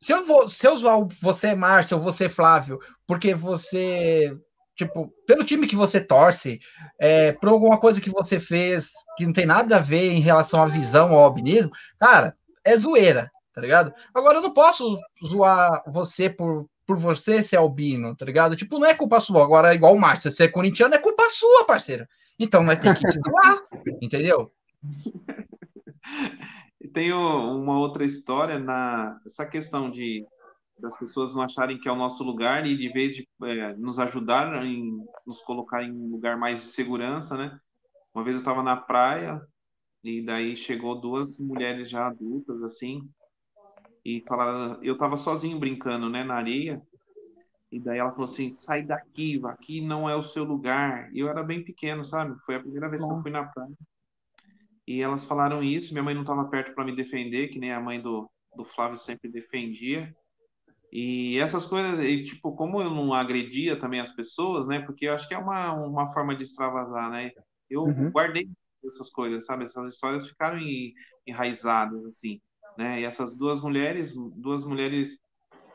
se eu vou, se eu zoar você, Márcio, ou você, Flávio, porque você tipo, pelo time que você torce, é, por alguma coisa que você fez que não tem nada a ver em relação à visão ao albinismo, cara, é zoeira, tá ligado? Agora eu não posso zoar você por, por você ser albino, tá ligado? Tipo, não é culpa sua. Agora, igual o Márcio, você é corintiano, é culpa sua, parceiro. Então nós temos que te zoar, entendeu? Tem uma outra história na essa questão de das pessoas não acharem que é o nosso lugar e de vez de é, nos ajudar em nos colocar em um lugar mais de segurança, né? Uma vez eu estava na praia e daí chegou duas mulheres já adultas assim e falaram, eu estava sozinho brincando, né, na areia. E daí ela falou assim: "Sai daqui, aqui não é o seu lugar". E eu era bem pequeno, sabe? Foi a primeira vez que eu fui na praia. E elas falaram isso, minha mãe não estava perto para me defender, que nem a mãe do do Flávio sempre defendia. E essas coisas, e, tipo, como eu não agredia também as pessoas, né? Porque eu acho que é uma, uma forma de extravasar, né? Eu uhum. guardei essas coisas, sabe? Essas histórias ficaram enraizadas, assim, né? E essas duas mulheres, duas mulheres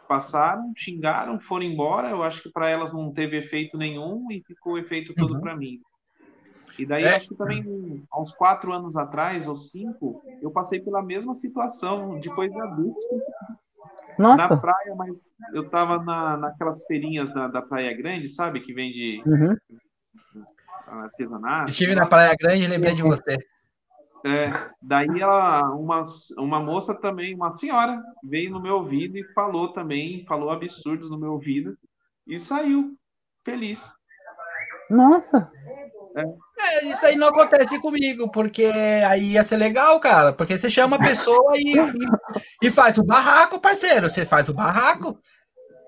passaram, xingaram, foram embora. Eu acho que para elas não teve efeito nenhum e ficou efeito todo uhum. para mim. E daí, é. acho que também, há uns quatro anos atrás, ou cinco, eu passei pela mesma situação, depois de adultos, nossa. na praia, mas eu tava na, naquelas feirinhas da, da Praia Grande, sabe? Que vende uhum. artesanato. Estive na Praia Grande e lembrei de você. É, daí ela, uma, uma moça também, uma senhora, veio no meu ouvido e falou também, falou absurdos no meu ouvido e saiu feliz. Nossa! É. é. isso aí não acontece comigo, porque aí ia ser legal, cara. Porque você chama a pessoa e, e, e faz o barraco, parceiro. Você faz o barraco.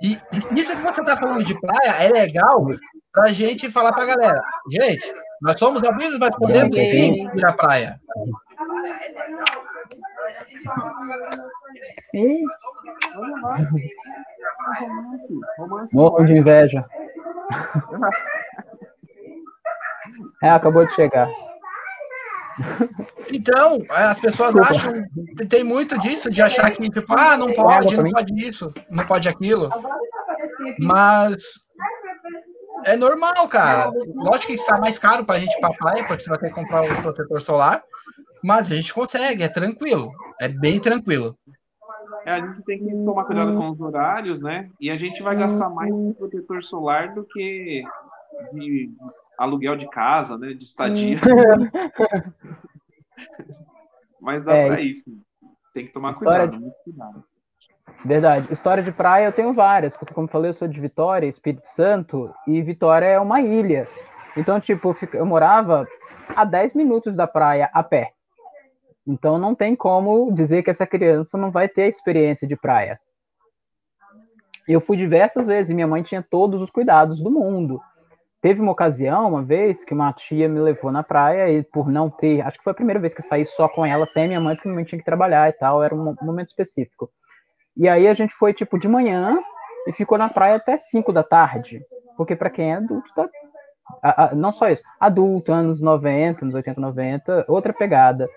E isso que você tá falando de praia é legal pra gente falar pra galera. Gente, nós somos amigos, mas podemos sim ir à praia. Morro de inveja. É, acabou de chegar. Então, as pessoas Desculpa. acham, tem muito disso, de achar que, tipo, ah, não pode, não pode isso, não pode aquilo. Mas é normal, cara. Lógico que está mais caro para a gente ir pra praia, porque você vai ter que comprar o protetor solar. Mas a gente consegue, é tranquilo. É bem tranquilo. É, a gente tem que tomar cuidado com os horários, né? E a gente vai gastar mais de protetor solar do que de aluguel de casa, né? De estadia. Hum. Mas dá é, para isso. Tem que tomar cuidado, de... muito cuidado. Verdade. História de praia eu tenho várias, porque como eu falei, eu sou de Vitória, Espírito Santo, e Vitória é uma ilha. Então, tipo, eu morava a 10 minutos da praia a pé. Então não tem como dizer que essa criança não vai ter a experiência de praia. Eu fui diversas vezes e minha mãe tinha todos os cuidados do mundo. Teve uma ocasião, uma vez, que uma tia me levou na praia e por não ter, acho que foi a primeira vez que eu saí só com ela, sem minha mãe, porque minha mãe tinha que trabalhar e tal, era um momento específico. E aí a gente foi tipo de manhã e ficou na praia até 5 da tarde, porque para quem é adulto, tá, a, a, não só isso, adulto, anos 90, anos 80, 90, outra pegada.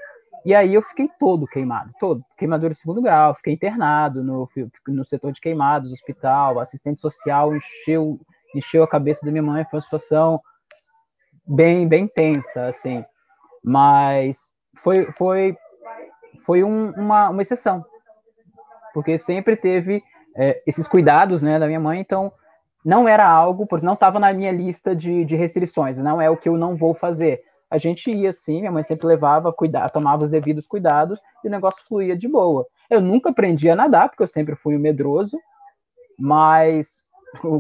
E aí eu fiquei todo queimado, todo. Queimadura de segundo grau, fiquei internado no, no setor de queimados, hospital, assistente social encheu encheu a cabeça da minha mãe, foi uma situação bem, bem tensa, assim. Mas foi, foi, foi um, uma, uma exceção, porque sempre teve é, esses cuidados, né, da minha mãe, então não era algo, porque não estava na minha lista de, de restrições, não é o que eu não vou fazer. A gente ia assim, minha mãe sempre levava, cuidar, tomava os devidos cuidados e o negócio fluía de boa. Eu nunca aprendi a nadar, porque eu sempre fui medroso, mas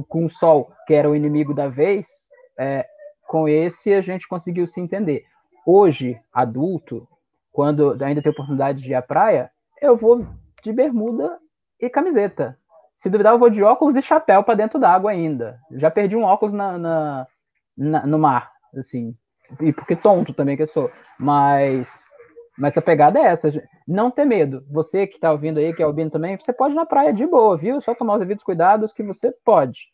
com o Sol, que era o inimigo da vez, é, com esse a gente conseguiu se entender. Hoje, adulto, quando ainda tenho oportunidade de ir à praia, eu vou de bermuda e camiseta. Se duvidar, eu vou de óculos e chapéu para dentro d'água ainda. Já perdi um óculos na, na, na, no mar, assim. E porque tonto também que eu sou. Mas mas a pegada é essa, não ter medo. Você que está ouvindo aí, que é albino também, você pode ir na praia de boa, viu? Só tomar os devidos cuidados que você pode.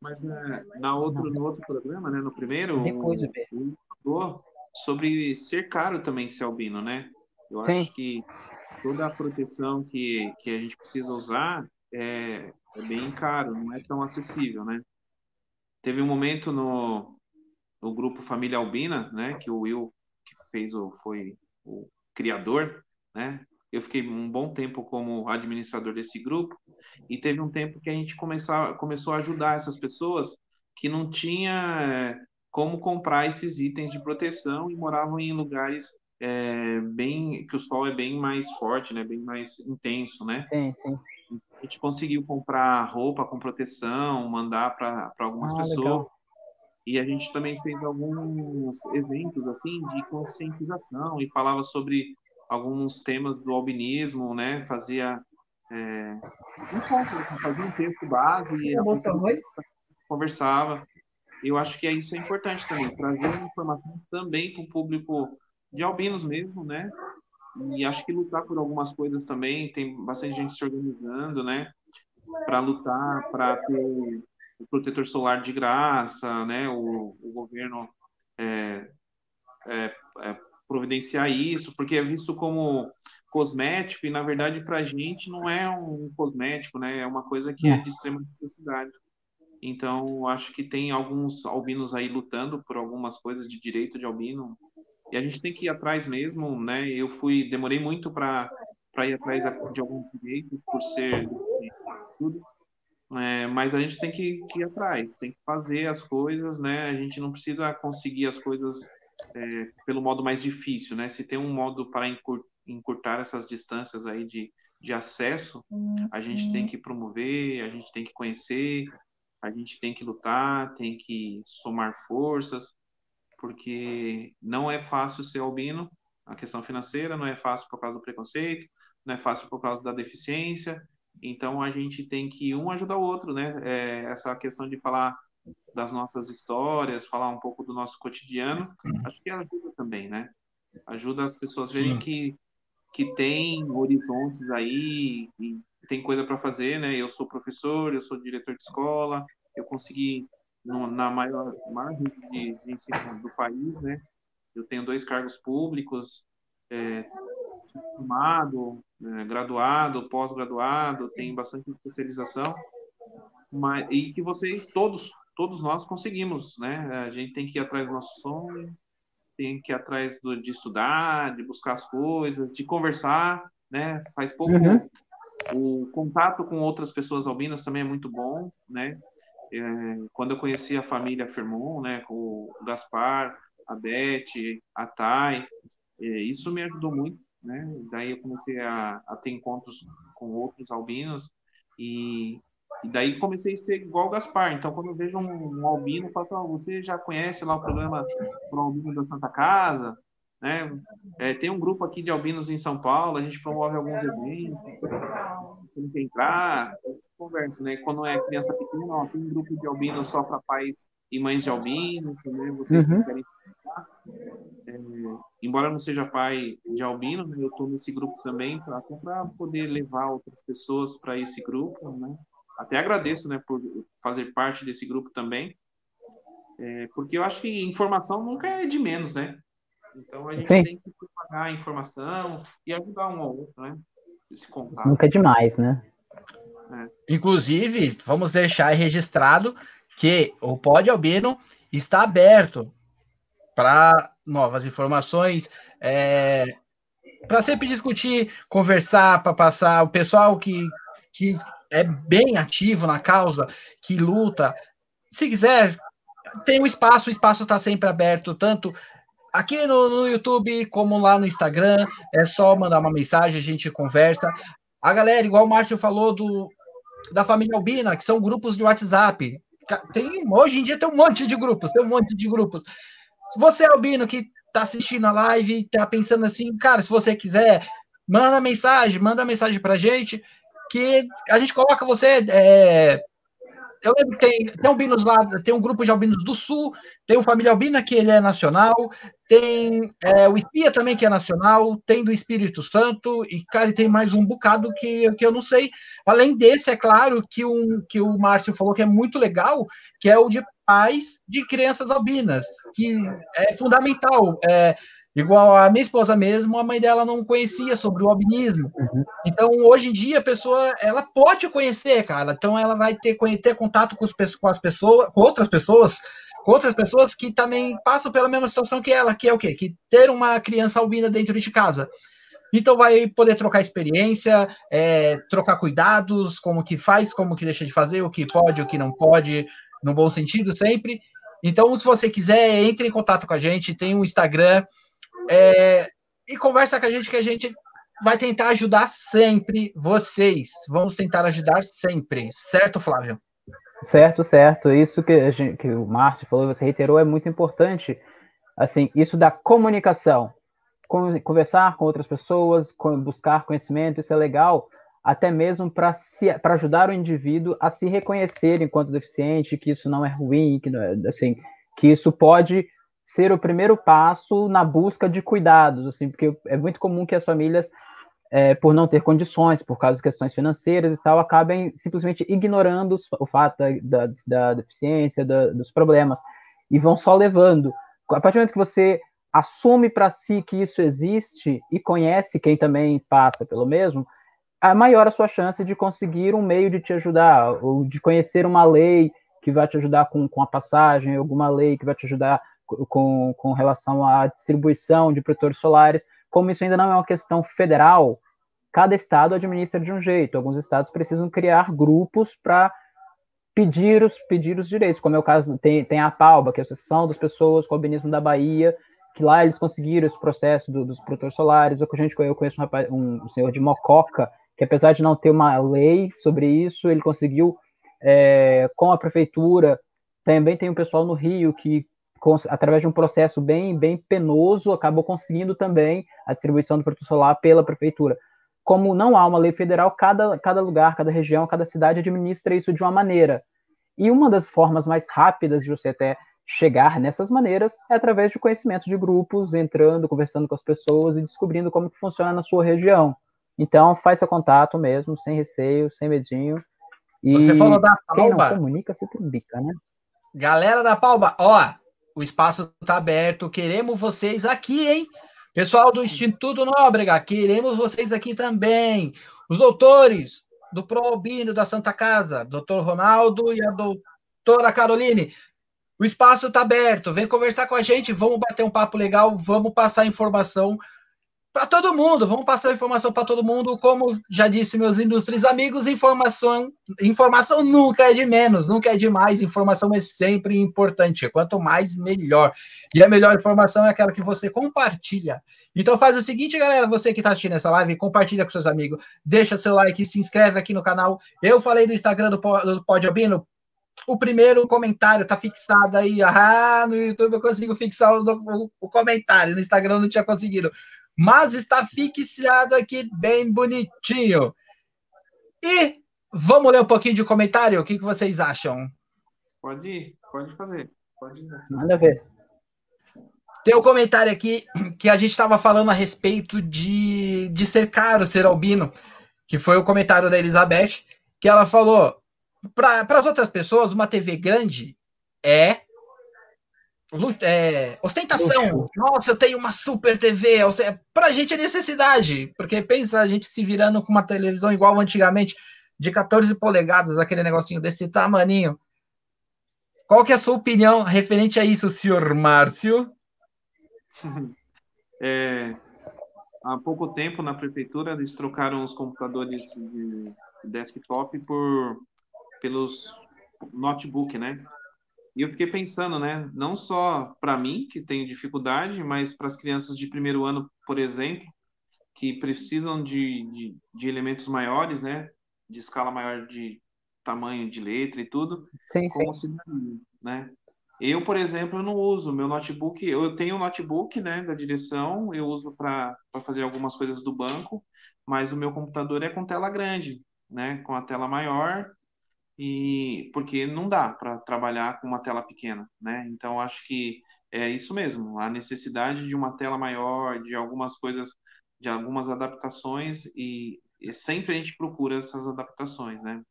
Mas na, na outro, no outro programa, né, no primeiro, Depois, um, um, sobre ser caro também ser albino, né? Eu Sim. acho que toda a proteção que, que a gente precisa usar é, é bem caro, não é tão acessível, né? Teve um momento no, no grupo Família Albina, né, que o Will que fez o foi o criador, né? Eu fiquei um bom tempo como administrador desse grupo e teve um tempo que a gente começar, começou a ajudar essas pessoas que não tinha eh, como comprar esses itens de proteção e moravam em lugares é, bem que o sol é bem mais forte, né? Bem mais intenso, né? Sim, sim. A gente conseguiu comprar roupa com proteção, mandar para algumas ah, pessoas. Legal. E a gente também fez alguns eventos assim de conscientização e falava sobre alguns temas do albinismo, né? Fazia é, um fazia um texto base e conversava. Eu acho que isso é importante também, trazer informação também para o público de albinos mesmo, né? E acho que lutar por algumas coisas também, tem bastante gente se organizando, né? Para lutar, para ter o protetor solar de graça, né? O, o governo é, é, é, providenciar isso, porque é visto como cosmético e na verdade para a gente não é um cosmético, né? É uma coisa que é de extrema necessidade. Então acho que tem alguns albinos aí lutando por algumas coisas de direito de albino e a gente tem que ir atrás mesmo, né? Eu fui demorei muito para para ir atrás de alguns direitos por ser assim, tudo é, mas a gente tem que, que, ir atrás, tem que fazer as coisas, né? A gente não precisa conseguir as coisas é, pelo modo mais difícil, né? Se tem um modo para encurtar essas distâncias aí de, de acesso, a gente tem que promover, a gente tem que conhecer, a gente tem que lutar, tem que somar forças, porque não é fácil ser albino, a questão financeira não é fácil por causa do preconceito, não é fácil por causa da deficiência, então a gente tem que um ajudar o outro, né? É, essa questão de falar das nossas histórias, falar um pouco do nosso cotidiano, acho que ajuda também, né? Ajuda as pessoas a verem que, que tem horizontes aí, tem coisa para fazer, né? Eu sou professor, eu sou diretor de escola, eu consegui no, na maior, rede de, de ensino do país, né? Eu tenho dois cargos públicos, é, formado, é, graduado, pós-graduado, tem bastante especialização, mas, e que vocês todos, todos nós conseguimos, né? A gente tem que ir atrás do nosso sonho, tem que ir atrás do, de estudar, de buscar as coisas, de conversar, né? Faz pouco uhum. o contato com outras pessoas albinas também é muito bom, né? É, quando eu conheci a família Fermon, né, com o Gaspar, a Beth, a Thay, é, isso me ajudou muito né? Daí eu comecei a, a ter encontros com outros albinos e, e, daí comecei a ser igual o Gaspar. Então, quando eu vejo um, um albino, eu falo, oh, você já conhece lá o programa Pro Albino da Santa Casa? né? É, tem um grupo aqui de albinos em São Paulo, a gente promove alguns eventos. Tem que entrar, conversa, né? Quando é criança pequena, ó, tem um grupo de albinos só para pais e mães de albinos, né? Vocês uhum. querem participar. É, embora não seja pai de albino, né, eu estou nesse grupo também, para poder levar outras pessoas para esse grupo, né? Até agradeço, né, por fazer parte desse grupo também, é, porque eu acho que informação nunca é de menos, né? Então a gente Sim. tem que propagar a informação e ajudar um ao outro, né? Esse contato. Nunca é demais, né? É. Inclusive, vamos deixar registrado que o Pod Albino está aberto para novas informações, é, para sempre discutir, conversar, para passar o pessoal que, que é bem ativo na causa, que luta. Se quiser, tem um espaço, o espaço está sempre aberto, tanto aqui no, no, YouTube como lá no Instagram. É só mandar uma mensagem, a gente conversa. A galera, igual o Márcio falou do, da família Albina, que são grupos de WhatsApp. Tem, hoje em dia tem um monte de grupos, tem um monte de grupos. Se você é albino que está assistindo a live e tá pensando assim, cara, se você quiser, manda mensagem, manda mensagem pra gente, que a gente coloca você é, eu lembro que tem, tem albinos lá, tem um grupo de albinos do Sul, tem o Família Albina, que ele é nacional, tem é, o Espia também, que é nacional, tem do Espírito Santo, e, cara, tem mais um bocado que, que eu não sei. Além desse, é claro, que, um, que o Márcio falou que é muito legal, que é o de pais de crianças albinas, que é fundamental. É, Igual a minha esposa mesmo, a mãe dela não conhecia sobre o albinismo. Uhum. Então, hoje em dia, a pessoa ela pode conhecer, cara. Então, ela vai ter, ter contato com, os, com as pessoas, com outras pessoas, com outras pessoas que também passam pela mesma situação que ela, que é o quê? Que ter uma criança albina dentro de casa. Então vai poder trocar experiência, é, trocar cuidados, como que faz, como que deixa de fazer, o que pode, o que não pode, no bom sentido sempre. Então, se você quiser, entre em contato com a gente, tem um Instagram, é, e conversa com a gente que a gente vai tentar ajudar sempre vocês. Vamos tentar ajudar sempre, certo, Flávio? Certo, certo. Isso que, gente, que o Márcio falou, você reiterou, é muito importante. Assim, isso da comunicação, conversar com outras pessoas, buscar conhecimento, isso é legal, até mesmo para ajudar o indivíduo a se reconhecer enquanto deficiente, que isso não é ruim, que, é, assim, que isso pode ser o primeiro passo na busca de cuidados, assim, porque é muito comum que as famílias, é, por não ter condições, por causa de questões financeiras e tal, acabem simplesmente ignorando o fato da, da, deficiência, da, dos problemas, e vão só levando. A partir do momento que você assume para si que isso existe e conhece quem também passa pelo mesmo, a maior a sua chance de conseguir um meio de te ajudar, ou de conhecer uma lei que vai te ajudar com, com a passagem, alguma lei que vai te ajudar com, com relação à distribuição de protetores solares, como isso ainda não é uma questão federal, cada estado administra de um jeito. Alguns estados precisam criar grupos para pedir os, pedir os direitos, como é o caso, tem, tem a PALBA, que é a Associação das Pessoas com Albinismo da Bahia, que lá eles conseguiram esse processo do, dos protetores solares. Eu, gente, eu conheço um, rapaz, um, senhor de Mococa, que apesar de não ter uma lei sobre isso, ele conseguiu, é, com a prefeitura, também tem um pessoal no Rio que através de um processo bem, bem penoso, acabou conseguindo também a distribuição do produto solar pela prefeitura. Como não há uma lei federal, cada, cada lugar, cada região, cada cidade administra isso de uma maneira. E uma das formas mais rápidas de você até chegar nessas maneiras é através de conhecimento de grupos, entrando, conversando com as pessoas e descobrindo como que funciona na sua região. Então, faz seu contato mesmo, sem receio, sem medinho. E Você falou da Palba. Quem não comunica se tribica, né? Galera da Palba, ó, o espaço está aberto. Queremos vocês aqui, hein? Pessoal do Instituto Nóbrega, queremos vocês aqui também. Os doutores do Proalbino da Santa Casa, doutor Ronaldo e a doutora Caroline. O espaço está aberto. Vem conversar com a gente, vamos bater um papo legal, vamos passar informação para todo mundo. Vamos passar informação para todo mundo. Como já disse meus ilustres amigos, informação, informação nunca é de menos, nunca é demais. Informação é sempre importante. Quanto mais, melhor. E a melhor informação é aquela que você compartilha. Então faz o seguinte, galera, você que está assistindo essa live, compartilha com seus amigos, deixa seu like, se inscreve aqui no canal. Eu falei do Instagram do, do Pod Albino, o primeiro comentário tá fixado aí. Ah, no YouTube eu consigo fixar o, o, o comentário, no Instagram eu não tinha conseguido. Mas está fixado aqui bem bonitinho. E vamos ler um pouquinho de comentário? O que, que vocês acham? Pode ir, pode fazer. Pode ir. Manda ver. Tem um comentário aqui que a gente estava falando a respeito de, de ser caro ser albino, que foi o comentário da Elizabeth, que ela falou: para as outras pessoas, uma TV grande é, é ostentação. Nossa, eu tenho uma super TV. Para a gente é necessidade, porque pensa a gente se virando com uma televisão igual antigamente, de 14 polegadas, aquele negocinho desse tamaninho. Qual que é a sua opinião referente a isso, senhor Márcio? É, há pouco tempo na prefeitura eles trocaram os computadores de desktop por pelos notebook, né? E eu fiquei pensando, né? Não só para mim que tenho dificuldade, mas para as crianças de primeiro ano, por exemplo, que precisam de, de, de elementos maiores, né? De escala maior de tamanho de letra e tudo, sim, como sim. se né? Eu, por exemplo, eu não uso meu notebook. Eu tenho um notebook, né, da direção. Eu uso para fazer algumas coisas do banco, mas o meu computador é com tela grande, né, com a tela maior e porque não dá para trabalhar com uma tela pequena, né? Então acho que é isso mesmo, a necessidade de uma tela maior, de algumas coisas, de algumas adaptações e, e sempre a gente procura essas adaptações, né?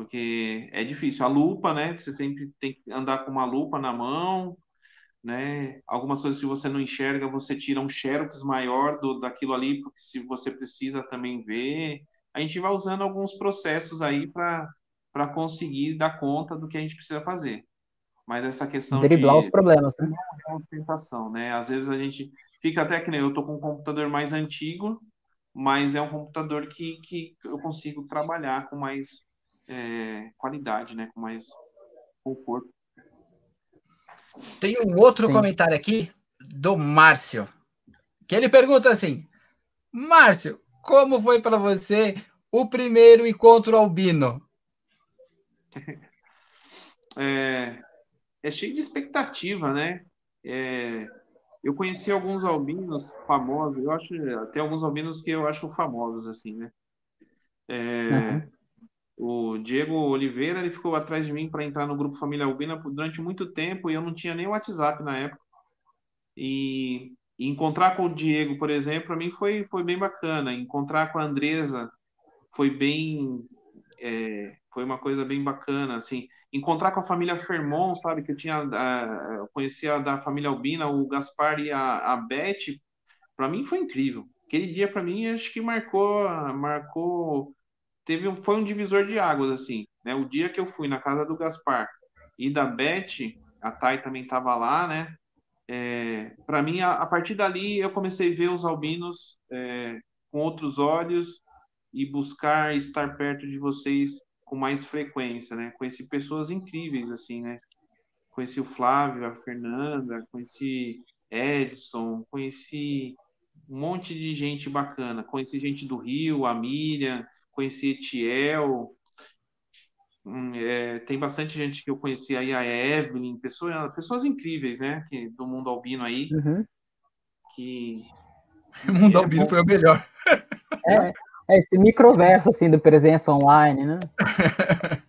porque é difícil. A lupa, né? Você sempre tem que andar com uma lupa na mão, né? Algumas coisas que você não enxerga, você tira um xerox maior do, daquilo ali, porque se você precisa também ver. A gente vai usando alguns processos aí para conseguir dar conta do que a gente precisa fazer. Mas essa questão Driblar de... os problemas, né? É ostentação, né? Às vezes a gente fica até que nem eu tô com um computador mais antigo, mas é um computador que, que eu consigo trabalhar com mais é, qualidade, né? Com mais conforto. Tem um outro Sim. comentário aqui do Márcio, que ele pergunta assim: Márcio, como foi para você o primeiro encontro albino? É, é cheio de expectativa, né? É, eu conheci alguns albinos famosos, eu acho até alguns albinos que eu acho famosos assim, né? É, uhum. O Diego Oliveira ele ficou atrás de mim para entrar no grupo Família Albina durante muito tempo e eu não tinha nem WhatsApp na época. E, e encontrar com o Diego, por exemplo, para mim foi, foi bem bacana. Encontrar com a Andresa foi bem. É, foi uma coisa bem bacana, assim. Encontrar com a família Fermon, sabe, que eu tinha, uh, eu conhecia da família Albina, o Gaspar e a, a Beth, para mim foi incrível. Aquele dia para mim acho que marcou, marcou teve foi um divisor de águas assim, né? O dia que eu fui na casa do Gaspar e da Beth, a Thay também estava lá, né? É, para mim, a, a, partir dali, eu comecei a ver os albinos é, com outros olhos e buscar estar perto de vocês com mais frequência, né? Conheci pessoas incríveis, assim, né? Conheci o Flávio, a Fernanda, conheci Edson, conheci um monte de gente bacana. Conheci gente do Rio, a Miriam, conheci Etiel, hum, é, tem bastante gente que eu conheci aí, a Evelyn, pessoas, pessoas incríveis, né, que, do mundo albino aí, uhum. que... O mundo é albino bom. foi o melhor. É, é esse microverso, assim, do presença online, né?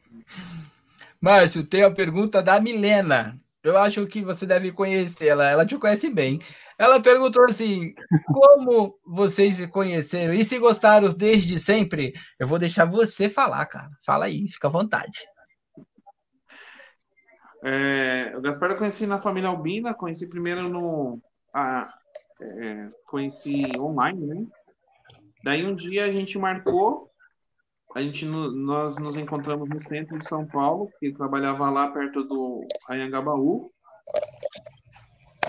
Márcio, tem a pergunta da Milena. Eu acho que você deve conhecê-la, ela te conhece bem. Ela perguntou assim: como vocês se conheceram e se gostaram desde sempre? Eu vou deixar você falar, cara. Fala aí, fica à vontade. É, o Gaspar eu conheci na família Albina, conheci primeiro no. A, é, conheci online, né? Daí um dia a gente marcou, a gente nós nos encontramos no centro de São Paulo, que trabalhava lá perto do Anhangabaú.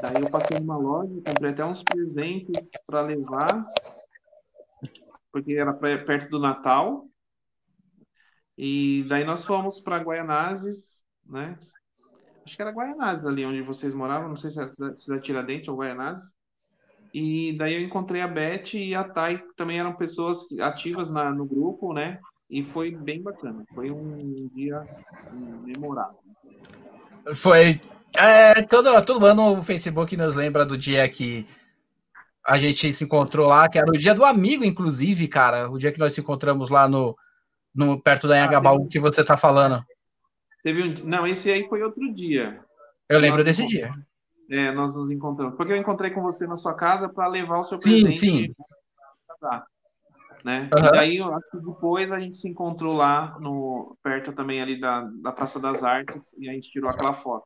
Daí eu passei numa loja, comprei até uns presentes para levar, porque era perto do Natal. E daí nós fomos para Guaianazes, né? Acho que era Guaianazes ali onde vocês moravam, não sei se era Cidade Tiradentes ou Guaianazes. E daí eu encontrei a Beth e a Thay, que também eram pessoas ativas na, no grupo, né? e foi bem bacana. Foi um dia memorável. Foi. É, todo, todo ano o Facebook nos lembra do dia que a gente se encontrou lá, que era o dia do amigo, inclusive, cara. O dia que nós se encontramos lá no, no perto da Anhangabaú, que você tá falando. Teve um, não, esse aí foi outro dia. Eu lembro desse dia. É, nós nos encontramos. Porque eu encontrei com você na sua casa para levar o seu sim, presente. Sim, sim né? Uhum. E daí, que depois a gente se encontrou lá, no, perto também ali da, da Praça das Artes, e a gente tirou aquela foto.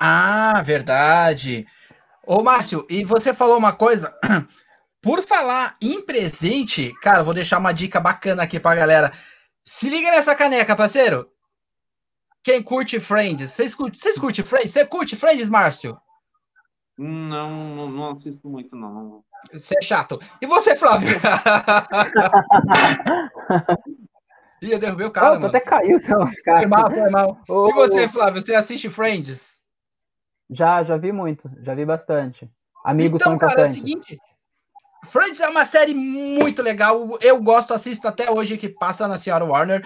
Ah, verdade. Ô, Márcio, e você falou uma coisa. Por falar em presente, cara, vou deixar uma dica bacana aqui pra galera. Se liga nessa caneca, parceiro. Quem curte Friends? Vocês curtem, vocês curtem Friends? Você curte Friends, Márcio? Não, não, não assisto muito, não. Você é chato. E você, Flávio? Ia derrubar o cara, oh, mano. Até caiu, seu cara. Foi mal, foi mal. Oh, e você, Flávio? Você assiste Friends? Já, já vi muito. Já vi bastante. Amigos então, são cara, importantes. é o seguinte. Friends é uma série muito legal. Eu gosto, assisto até hoje que passa na Senhora Warner.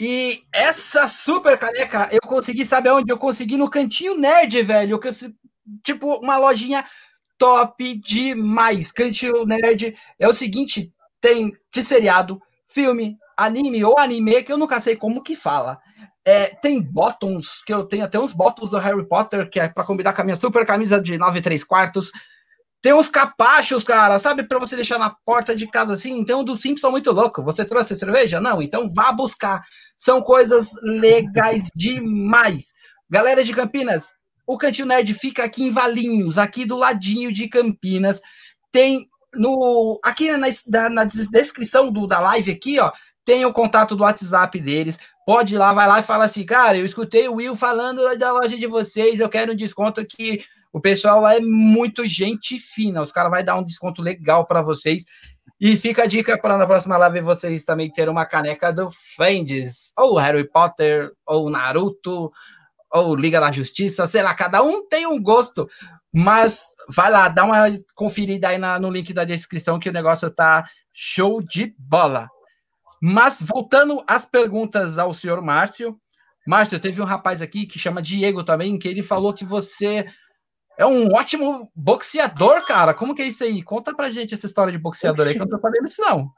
E essa super caneca, eu consegui, sabe onde? Eu consegui no Cantinho Nerd, velho. Eu, tipo, uma lojinha top demais. Cantinho Nerd é o seguinte: tem de seriado, filme, anime ou anime, que eu nunca sei como que fala. É, tem bottoms, que eu tenho até uns bottoms do Harry Potter, que é para combinar com a minha super camisa de 9 e 3 quartos. Tem uns capachos, cara, sabe, para você deixar na porta de casa assim. Tem um dos Simpsons muito louco. Você trouxe cerveja? Não, então vá buscar. São coisas legais demais. Galera de Campinas, o Cantinho Nerd fica aqui em Valinhos, aqui do ladinho de Campinas. Tem no aqui na, na descrição do, da live aqui, ó, tem o contato do WhatsApp deles. Pode ir lá, vai lá e fala assim, cara, eu escutei o Will falando da loja de vocês, eu quero um desconto que o pessoal é muito gente fina. Os caras vão dar um desconto legal para vocês. E fica a dica para na próxima live vocês também ter uma caneca do Friends, ou Harry Potter, ou Naruto, ou Liga da Justiça, sei lá, cada um tem um gosto, mas vai lá, dá uma conferida aí na, no link da descrição que o negócio tá show de bola. Mas voltando às perguntas ao senhor Márcio, Márcio, teve um rapaz aqui que chama Diego também, que ele falou que você é um ótimo boxeador, cara. Como que é isso aí? Conta pra gente essa história de boxeador aí, que eu não tô sabendo isso não.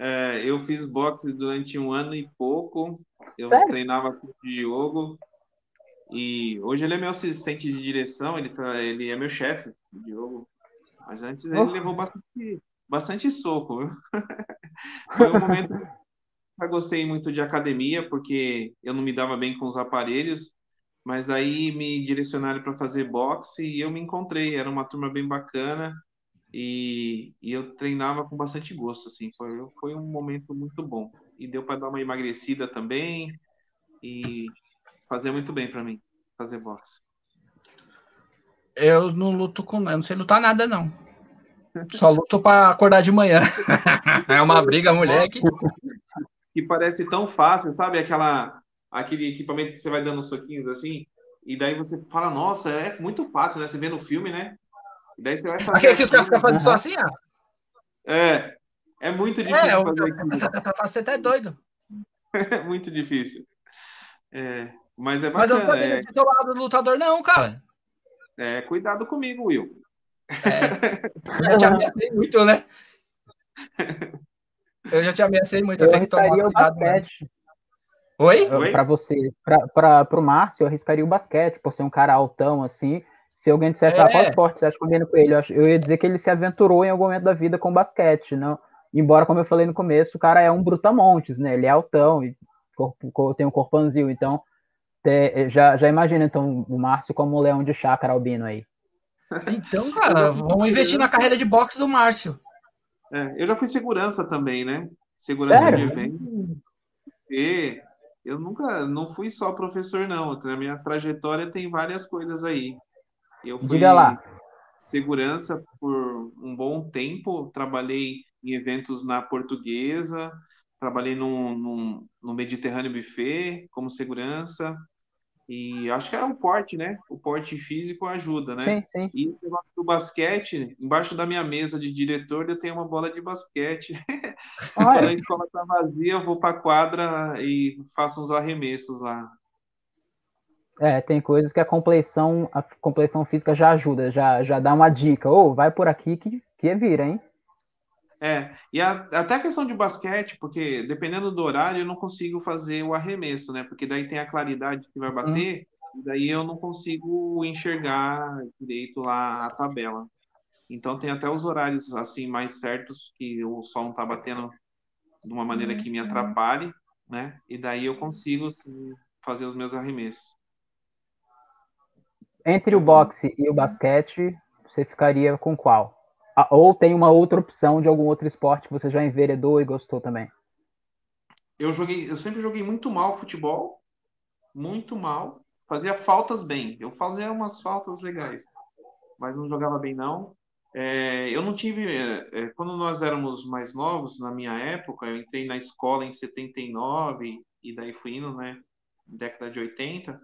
É, eu fiz boxe durante um ano e pouco. Eu Sério? treinava com o Diogo. E hoje ele é meu assistente de direção, ele, tá, ele é meu chefe, o Diogo. Mas antes ele oh. levou bastante, bastante soco. Foi um momento que eu gostei muito de academia, porque eu não me dava bem com os aparelhos, mas aí me direcionaram para fazer boxe e eu me encontrei. Era uma turma bem bacana e, e eu treinava com bastante gosto. Assim, foi, foi um momento muito bom. E deu para dar uma emagrecida também. E fazia muito bem para mim fazer boxe. Eu não luto com. Eu não sei lutar nada, não. Só luto para acordar de manhã. é uma briga, mulher que. Que parece tão fácil, sabe? Aquela, aquele equipamento que você vai dando soquinhos assim, e daí você fala, nossa, é muito fácil, né? Você vê no filme, né? E daí você vai fazer. Aquele que os caras ficam fazendo só assim, ó. É. É muito difícil é, fazer aquilo. Você tá doido. É muito difícil. É. Mas é bacana. Mas eu não também é... do lado do lutador, não, cara. É, cuidado comigo, Will. É. Eu já te ameacei muito, né? Eu já te ameacei muito, eu, eu tenho que tomar cuidado. O basquete. Né? Oi? Para você, para o Márcio, eu arriscaria o basquete, por ser um cara altão assim. Se alguém dissesse, é. ah, qual esporte você acha combina com ele? Eu, eu ia dizer que ele se aventurou em algum momento da vida com basquete, não? Embora, como eu falei no começo, o cara é um brutamontes, né? Ele é altão e corpo, tem um corpanzil, então é, já, já imagina, então, o Márcio como o leão de chácara albino aí. Então, cara, vamos investir na carreira de boxe do Márcio. É, eu já fui segurança também, né? Segurança Sério? de eventos. E eu nunca, não fui só professor, não. Na minha trajetória tem várias coisas aí. Eu fui Diga lá. segurança por um bom tempo, trabalhei em eventos na portuguesa, trabalhei no Mediterrâneo Buffet como segurança, e acho que é o porte, né? O porte físico ajuda, né? Sim, sim. E esse negócio do basquete, embaixo da minha mesa de diretor, eu tenho uma bola de basquete. Quando a escola tá vazia, eu vou para a quadra e faço uns arremessos lá. É, tem coisas que a compleição, a compleição física já ajuda, já, já dá uma dica. Ou oh, vai por aqui que, que vira, hein? É, e a, até a questão de basquete, porque dependendo do horário, eu não consigo fazer o arremesso, né? Porque daí tem a claridade que vai bater, hum. e daí eu não consigo enxergar direito lá a tabela. Então tem até os horários assim mais certos que o sol não tá batendo de uma maneira que me uhum. atrapalhe, né? E daí eu consigo sim, fazer os meus arremessos. Entre o boxe e o basquete, você ficaria com qual? Ou tem uma outra opção de algum outro esporte que você já enveredou e gostou também? Eu joguei, eu sempre joguei muito mal futebol, muito mal. Fazia faltas bem. Eu fazia umas faltas legais, mas não jogava bem não. É, eu não tive. É, é quando nós éramos mais novos, na minha época, eu entrei na escola em 79 e daí fui indo, né? Década de 80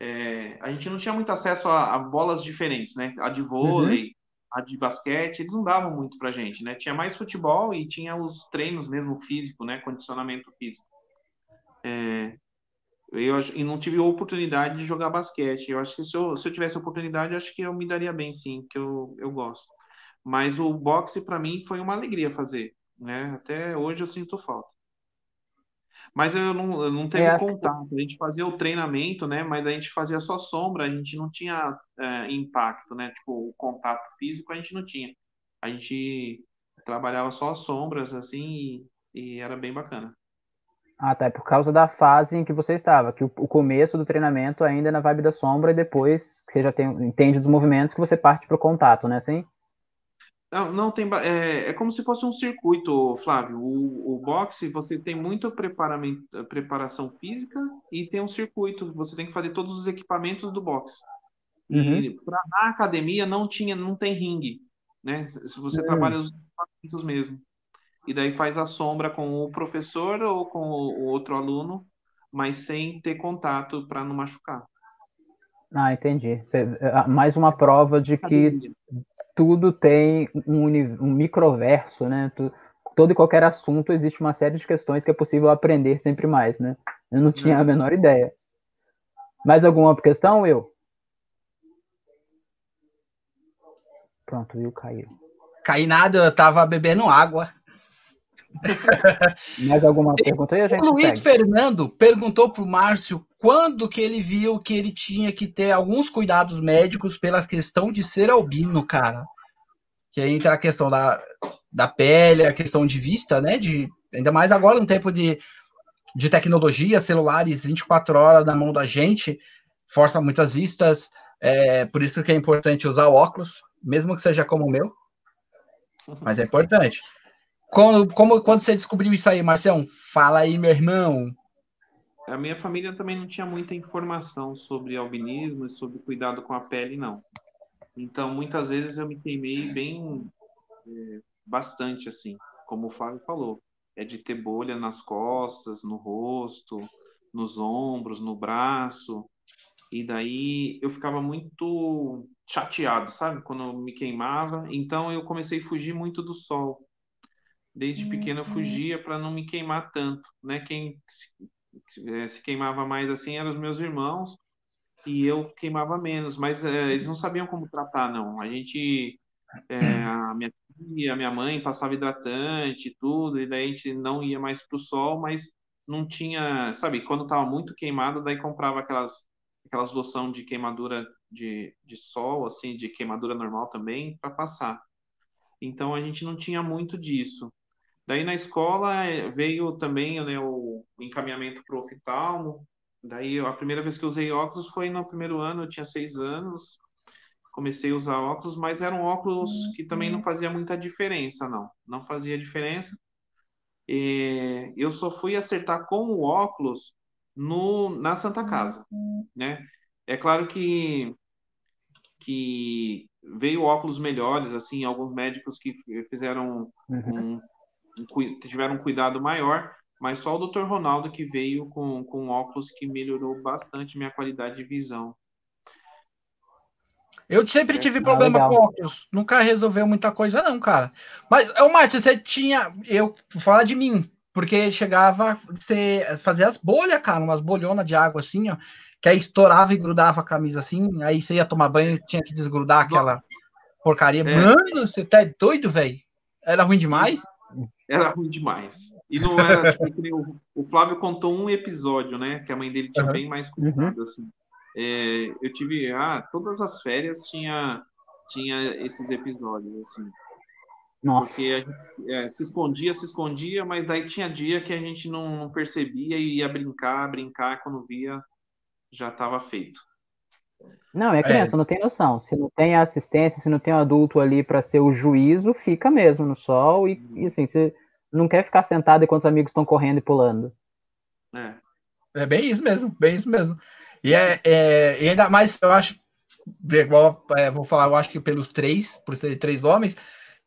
é, a gente não tinha muito acesso a, a, bolas diferentes, né? A de vôlei, uhum. a de basquete, eles não davam muito pra gente, né? Tinha mais futebol e tinha os treinos mesmo físico, né? Condicionamento físico. É, eu, e não tive oportunidade de jogar basquete. Eu acho que se eu, se eu tivesse oportunidade, acho que eu me daria bem, sim, que eu, eu gosto. Mas o boxe, para mim, foi uma alegria fazer, né? Até hoje eu sinto falta. Mas eu não, eu não teve é, contato. A gente fazia o treinamento, né? Mas a gente fazia só sombra, a gente não tinha é, impacto, né? Tipo, o contato físico a gente não tinha. A gente trabalhava só sombras, assim, e, e era bem bacana. Ah, tá. É por causa da fase em que você estava, que o, o, começo do treinamento ainda é na vibe da sombra e depois que você já tem, entende os movimentos que você parte para o contato, né? Assim? Não, não tem. É, é como se fosse um circuito, Flávio. O, o boxe, você tem muita preparação física e tem um circuito. Você tem que fazer todos os equipamentos do boxe. Uhum. Pra, na academia não tinha, não tem ringue, né? Se você uhum. trabalha os equipamentos mesmo. E daí faz a sombra com o professor ou com o, o outro aluno, mas sem ter contato para não machucar. Ah, entendi. É, mais uma prova de que tudo tem um, um microverso, né? todo e qualquer assunto existe uma série de questões que é possível aprender sempre mais, né? Eu não tinha a menor ideia. Mais alguma questão, Will? Pronto, Will caiu. Cai nada, eu tava bebendo água. Mais alguma pergunta aí, a gente O Luiz segue. Fernando perguntou para o Márcio quando que ele viu que ele tinha que ter alguns cuidados médicos pela questão de ser albino, cara. Que aí entra a questão da, da pele, a questão de vista, né? De, ainda mais agora no tempo de, de tecnologia, celulares 24 horas na mão da gente, força muitas vistas. É, por isso que é importante usar óculos, mesmo que seja como o meu. Mas é importante. Quando, como, quando você descobriu isso aí, Marcião? Fala aí, meu irmão. A minha família também não tinha muita informação sobre albinismo e sobre cuidado com a pele, não. Então, muitas vezes eu me queimei bem, é, bastante, assim, como o Fábio falou. É de ter bolha nas costas, no rosto, nos ombros, no braço. E daí eu ficava muito chateado, sabe? Quando eu me queimava. Então eu comecei a fugir muito do sol desde uhum. pequeno eu fugia para não me queimar tanto, né? Quem se, eh, se, queimava mais assim eram os meus irmãos e eu queimava menos, mas é, eles não sabiam como tratar, não. A gente, é, a minha tia, a minha mãe passava hidratante e tudo, e daí a gente não ia mais para o sol, mas não tinha, sabe, quando estava muito queimado, daí comprava aquelas aquelas loção de queimadura de, de sol, assim, de queimadura normal também, para passar. Então a gente não tinha muito disso. Daí na escola eh, veio também né, o encaminhamento para o oftalmo. Daí a primeira vez que eu usei óculos foi no primeiro ano, eu tinha seis anos. Comecei a usar óculos, mas eram óculos que também não fazia muita diferença, não. Não fazia diferença. E eu só fui acertar com o óculos no, na Santa Casa, né? É claro que que veio óculos melhores, assim, alguns médicos que fizeram uhum. um tiveram um cuidado maior, mas só o Dr. Ronaldo que veio com, com óculos que melhorou bastante minha qualidade de visão. Eu sempre é. tive problema ah, com óculos. Nunca resolveu muita coisa, não, cara. Mas, o Márcio, você tinha. Eu falar de mim, porque chegava você fazer as bolhas, cara, umas bolhonas de água assim, ó, que aí estourava e grudava a camisa assim, aí você ia tomar banho tinha que desgrudar aquela porcaria. É. Mano, você tá doido, velho? Era ruim demais? Era ruim demais. E não era, tipo, o, Flávio contou um episódio, né, que a mãe dele tinha uhum. bem mais cuidado, uhum. assim. É, eu tive, ah, todas as férias tinha, tinha esses episódios, assim. Nossa. Porque a gente é, se escondia, se escondia, mas daí tinha dia que a gente não percebia e ia brincar, brincar, quando via, já estava feito. Não, é criança, é. não tem noção. Se não tem assistência, se não tem um adulto ali para ser o juízo, fica mesmo no sol e, e, assim, você não quer ficar sentado enquanto os amigos estão correndo e pulando. É. É bem isso mesmo, bem isso mesmo. E, é, é, e ainda mais, eu acho, igual, é, vou falar, eu acho que pelos três, por serem três homens,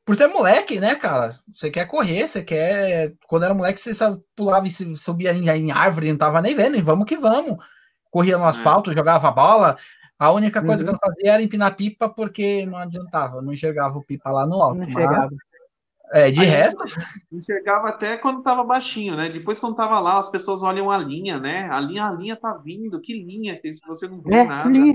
por ser moleque, né, cara? Você quer correr, você quer. Quando era moleque, você pulava e subia em, em árvore, não tava nem vendo, e vamos que vamos. Corria no é. asfalto, é. jogava bola. A única coisa uhum. que eu fazia era empinar pipa, porque não adiantava, não enxergava o pipa lá no alto. Não mas... É, de resto. Enxergava até quando tava baixinho, né? Depois, quando tava lá, as pessoas olham a linha, né? A linha, a linha tá vindo, que linha? Que se você não vê é, nada. Linha.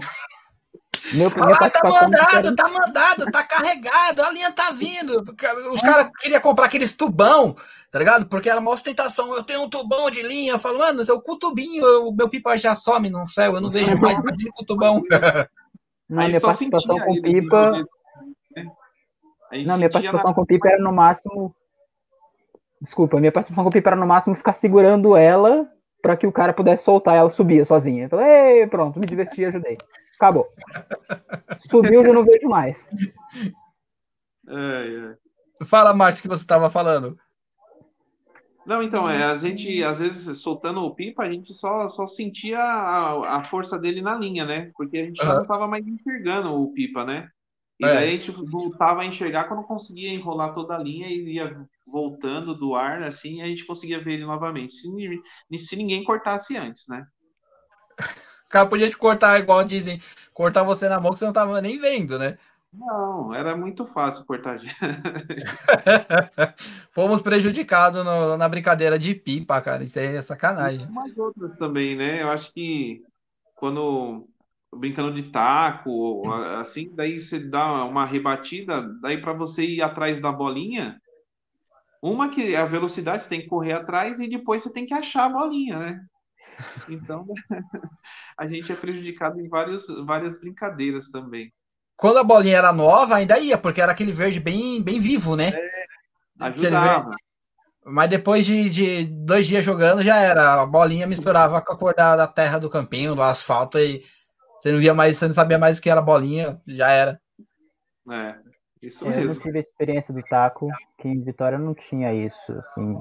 Meu, ah, tá mandado, tá mandado, tá carregado, a linha tá vindo. Os caras queriam comprar aqueles tubão, tá ligado? Porque era uma ostentação. Eu tenho um tubão de linha. Eu falo, mano, eu, com o tubinho, o meu pipa já some no céu, eu não vejo mais com o tubão. Na minha participação com pipa. Não, minha participação na... com pipa era no máximo. Desculpa, minha participação com pipa era no máximo ficar segurando ela para que o cara pudesse soltar ela subia sozinha. Eu falei, pronto, me diverti, ajudei. Acabou. Subiu, já não vejo mais. É, é. Fala, Márcio, que você estava falando. Não, então, é, a gente, às vezes, soltando o pipa, a gente só, só sentia a, a força dele na linha, né? Porque a gente uhum. não estava mais enxergando o pipa, né? E é. daí a gente voltava a enxergar quando conseguia enrolar toda a linha e ia voltando do ar, assim, e a gente conseguia ver ele novamente. Se, se ninguém cortasse antes, né? O cara podia te cortar, igual dizem, cortar você na mão que você não tava nem vendo, né? Não, era muito fácil cortar. Fomos prejudicados no, na brincadeira de pipa, cara. Isso aí é sacanagem. E umas outras também, né? Eu acho que quando brincando de taco, assim, daí você dá uma rebatida, daí para você ir atrás da bolinha, uma que a velocidade você tem que correr atrás e depois você tem que achar a bolinha, né? Então a gente é prejudicado em vários, várias brincadeiras também. Quando a bolinha era nova, ainda ia, porque era aquele verde bem, bem vivo, né? É, ajudava. Mas depois de, de, dois dias jogando, já era. A bolinha misturava com a cor da, da terra do campinho, do asfalto, e você não via mais, você não sabia mais o que era bolinha, já era. É, isso mesmo. Eu não tive a experiência do taco, que em Vitória não tinha isso, assim.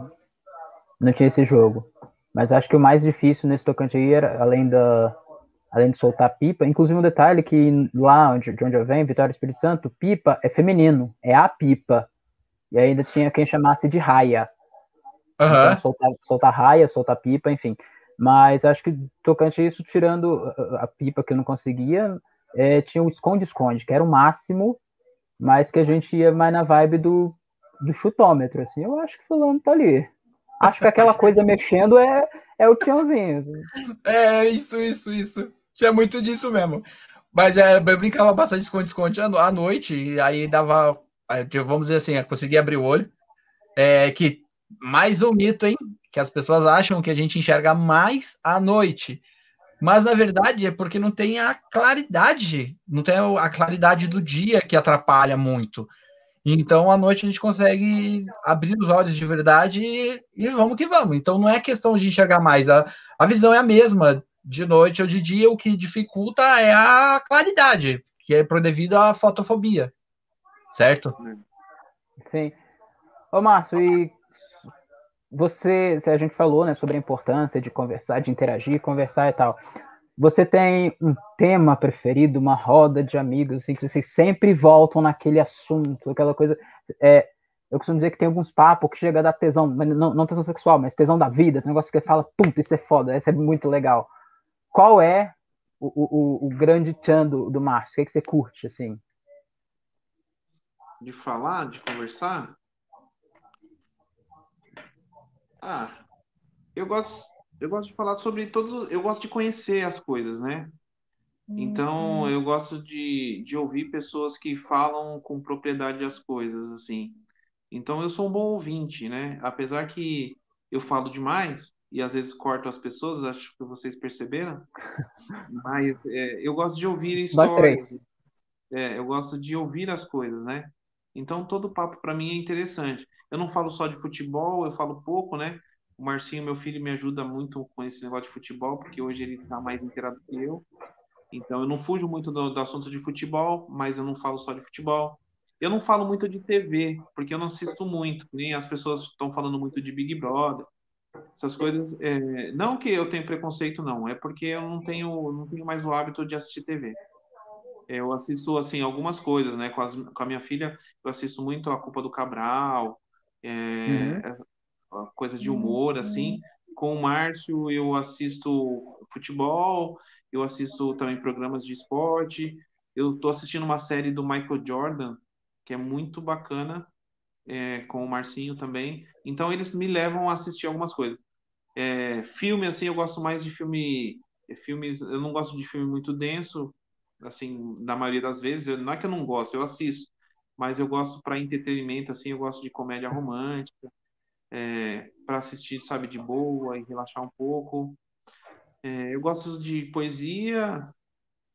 Não tinha esse jogo. Mas acho que o mais difícil nesse tocante aí era, além da. Além de soltar pipa, inclusive um detalhe que lá onde, de onde eu venho, Vitória Espírito Santo, pipa é feminino, é a pipa. E ainda tinha quem chamasse de raia. Uhum. Então, soltar, soltar raia, soltar pipa, enfim. Mas acho que tocante isso, tirando a pipa que eu não conseguia, é, tinha o esconde-esconde, que era o máximo, mas que a gente ia mais na vibe do, do chutômetro, assim. Eu acho que fulano tá ali. Acho que aquela coisa mexendo é, é o tiãozinho. É, isso, isso, isso. Tinha muito disso mesmo. Mas é, eu brincava bastante esconde-esconde à noite, e aí dava, vamos dizer assim, conseguia abrir o olho. É, que mais um mito, hein? que as pessoas acham que a gente enxerga mais à noite. Mas na verdade é porque não tem a claridade, não tem a claridade do dia que atrapalha muito. Então à noite a gente consegue abrir os olhos de verdade e, e vamos que vamos. Então não é questão de enxergar mais, a, a visão é a mesma de noite ou de dia, o que dificulta é a claridade, que é devido à fotofobia. Certo? Sim. Ô Márcio, e você, a gente falou, né, sobre a importância de conversar, de interagir, conversar e tal. Você tem um tema preferido, uma roda de amigos, assim, que vocês sempre voltam naquele assunto, aquela coisa. É, eu costumo dizer que tem alguns papos que chega a dar tesão, não, não tesão sexual, mas tesão da vida, tem um negócio que fala, puta, isso é foda, isso é muito legal. Qual é o, o, o grande tchan do, do Márcio? O que, é que você curte, assim? De falar, de conversar? Ah, eu gosto, eu gosto de falar sobre todos. Eu gosto de conhecer as coisas, né? Então, uhum. eu gosto de, de ouvir pessoas que falam com propriedade as coisas, assim. Então, eu sou um bom ouvinte, né? Apesar que eu falo demais e às vezes corto as pessoas, acho que vocês perceberam. Mas é, eu gosto de ouvir histórias. É, eu gosto de ouvir as coisas, né? Então, todo papo para mim é interessante. Eu não falo só de futebol, eu falo pouco, né? O Marcinho, meu filho, me ajuda muito com esse negócio de futebol, porque hoje ele está mais inteirado que eu. Então, eu não fujo muito do, do, assunto de futebol, mas eu não falo só de futebol. Eu não falo muito de TV, porque eu não assisto muito, nem as pessoas estão falando muito de Big Brother. Essas coisas, é, não que eu tenha preconceito, não, é porque eu não tenho, não tenho mais o hábito de assistir TV. Eu assisto, assim, algumas coisas, né? Com, as, com a minha filha, eu assisto muito A Culpa do Cabral, é, uhum. coisa de humor, assim. Com o Márcio, eu assisto futebol, eu assisto também programas de esporte. Eu estou assistindo uma série do Michael Jordan, que é muito bacana, é, com o Marcinho também. Então, eles me levam a assistir algumas coisas. É, filme, assim, eu gosto mais de filme. Filmes, eu não gosto de filme muito denso, assim, na maioria das vezes. Eu, não é que eu não gosto, eu assisto. Mas eu gosto para entretenimento, assim, eu gosto de comédia romântica, é, para assistir, sabe, de boa e relaxar um pouco. É, eu gosto de poesia,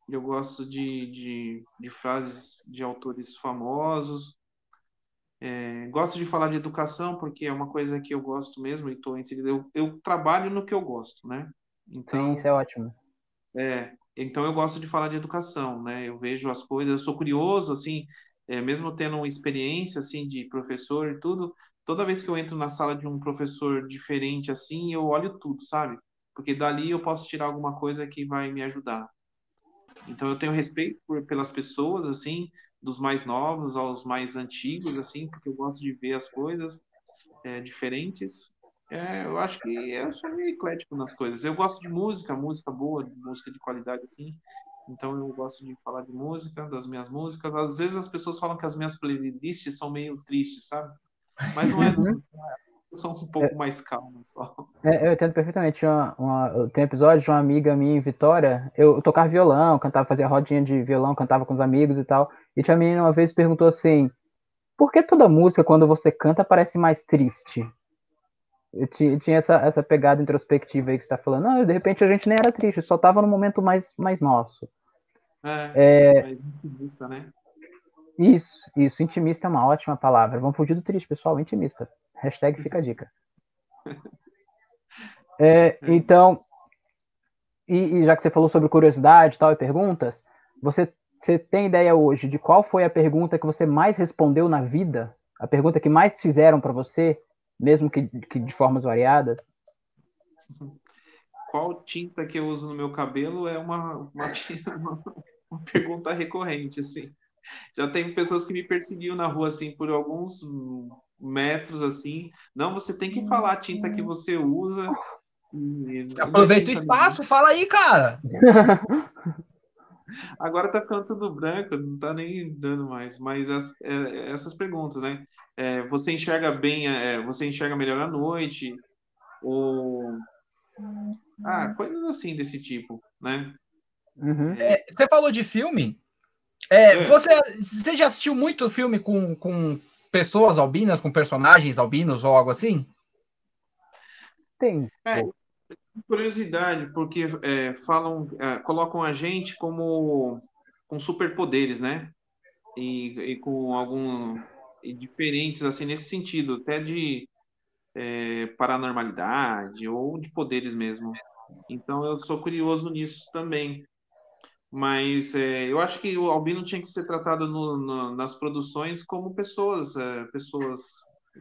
eu gosto de, de, de frases de autores famosos. É, gosto de falar de educação porque é uma coisa que eu gosto mesmo e estou. Eu, eu trabalho no que eu gosto, né? Então, Sim, isso é ótimo. É, então eu gosto de falar de educação, né? Eu vejo as coisas, eu sou curioso, assim, é, mesmo tendo uma experiência assim de professor e tudo. Toda vez que eu entro na sala de um professor diferente, assim, eu olho tudo, sabe? porque dali eu posso tirar alguma coisa que vai me ajudar. Então eu tenho respeito por, pelas pessoas, assim, dos mais novos aos mais antigos, assim, porque eu gosto de ver as coisas é, diferentes. É, eu acho que eu sou meio eclético nas coisas. Eu gosto de música, música boa, música de qualidade, assim. Então eu gosto de falar de música, das minhas músicas. Às vezes as pessoas falam que as minhas playlists são meio tristes, sabe? Mas não é, não. Uhum são um pouco mais calmas só. É, eu entendo perfeitamente. Uma, uma, tem um episódio de uma amiga minha em Vitória, eu, eu tocava violão, cantava, fazia rodinha de violão, cantava com os amigos e tal. E tinha menina uma vez perguntou assim: por que toda música, quando você canta, parece mais triste? Eu tinha, essa, essa pegada introspectiva aí que você está falando. Não, de repente a gente nem era triste, só estava no momento mais, mais nosso. É, é... mais intimista, né? Isso, isso. Intimista é uma ótima palavra. Vamos fugir do triste, pessoal. Intimista. Hashtag fica a dica. É, então, e, e, já que você falou sobre curiosidade tal, e perguntas, você, você tem ideia hoje de qual foi a pergunta que você mais respondeu na vida? A pergunta que mais fizeram para você, mesmo que, que de formas variadas? Qual tinta que eu uso no meu cabelo é uma, uma, uma, uma pergunta recorrente, assim. Já tem pessoas que me perseguiam na rua, assim, por alguns metros assim. Não, você tem que falar a tinta que você usa. Aproveita o espaço, fala aí, cara. Agora tá ficando tudo branco, não tá nem dando mais. Mas as, é, essas perguntas, né? É, você enxerga bem, é, você enxerga melhor à noite? Ou. Ah, coisas assim desse tipo, né? Uhum. É, você falou de filme? É, é, Você, você já assistiu muito filme com, com pessoas albinas, com personagens albinos ou algo assim? Tem. É, curiosidade, porque é, falam, é, colocam a gente como com superpoderes, né? E, e com algum e diferentes assim nesse sentido, até de é, paranormalidade ou de poderes mesmo. Então eu sou curioso nisso também. Mas é, eu acho que o albino tinha que ser tratado no, no, nas produções como pessoas, é, pessoas,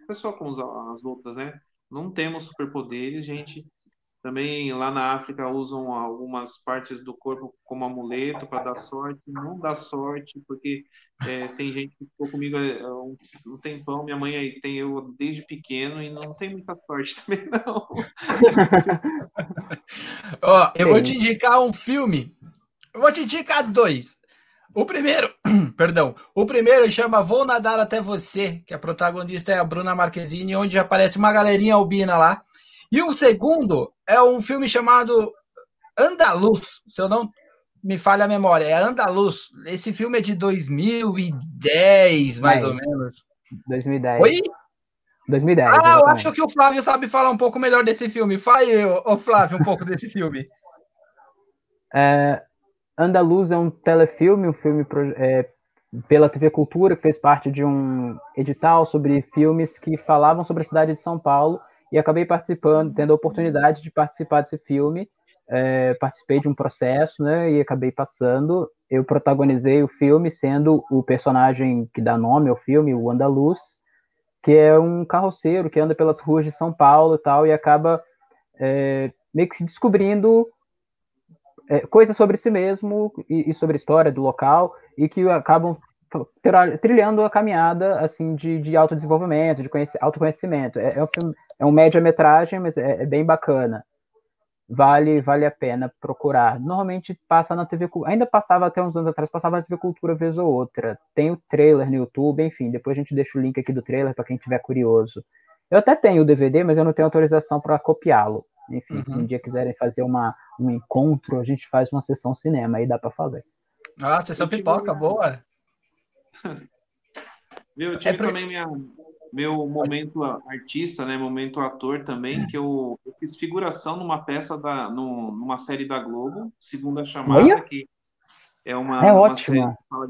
pessoa como as outras, né? Não temos superpoderes, gente. Também lá na África usam algumas partes do corpo como amuleto para dar sorte. Não dá sorte, porque é, tem gente que ficou comigo é, um, um tempão. Minha mãe aí tem eu desde pequeno e não tem muita sorte também, não. Ó, eu vou te indicar um filme Eu vou te indicar dois. O primeiro, perdão, o primeiro chama Vou Nadar Até Você, que a protagonista é a Bruna Marquezine, onde aparece uma galerinha albina lá. E o segundo é um filme chamado Andaluz, se eu não me falha a memória, é Andaluz. Esse filme é de 2010, mais ou menos. 2010. Oi? 2010. Ah, exatamente. eu acho que o Flávio sabe falar um pouco melhor desse filme. Fale, ô Flávio, um pouco desse filme. É, Andaluz é um telefilme, um filme é, pela TV Cultura, que fez parte de um edital sobre filmes que falavam sobre a cidade de São Paulo, e acabei participando, tendo a oportunidade de participar desse filme. É, participei de um processo, né, e acabei passando. Eu protagonizei o filme sendo o personagem que dá nome ao filme, o Andaluz, que é um carroceiro que anda pelas ruas de São Paulo e tal, e acaba é, meio que se descobrindo é, coisas sobre si mesmo e, e, sobre a história do local, e que acabam trilhando a caminhada assim de, de autodesenvolvimento, de autoconhecimento. É, é um filme, é um média-metragem, mas é, é bem bacana vale vale a pena procurar. Normalmente passa na TV ainda passava até uns anos atrás, passava na TV Cultura vez ou outra. Tem o trailer no YouTube, enfim, depois a gente deixa o link aqui do trailer para quem tiver curioso. Eu até tenho o DVD, mas eu não tenho autorização para copiá-lo. Enfim, uhum. se um dia quiserem fazer uma, um encontro, a gente faz uma sessão cinema, aí dá para fazer. Ah, sessão pipoca, boa. Eu tive é também minha, meu momento artista, né, momento ator também, que eu, eu fiz figuração numa peça da, no, numa série da Globo, Segunda Chamada, Oi? que é uma, é uma série que fala,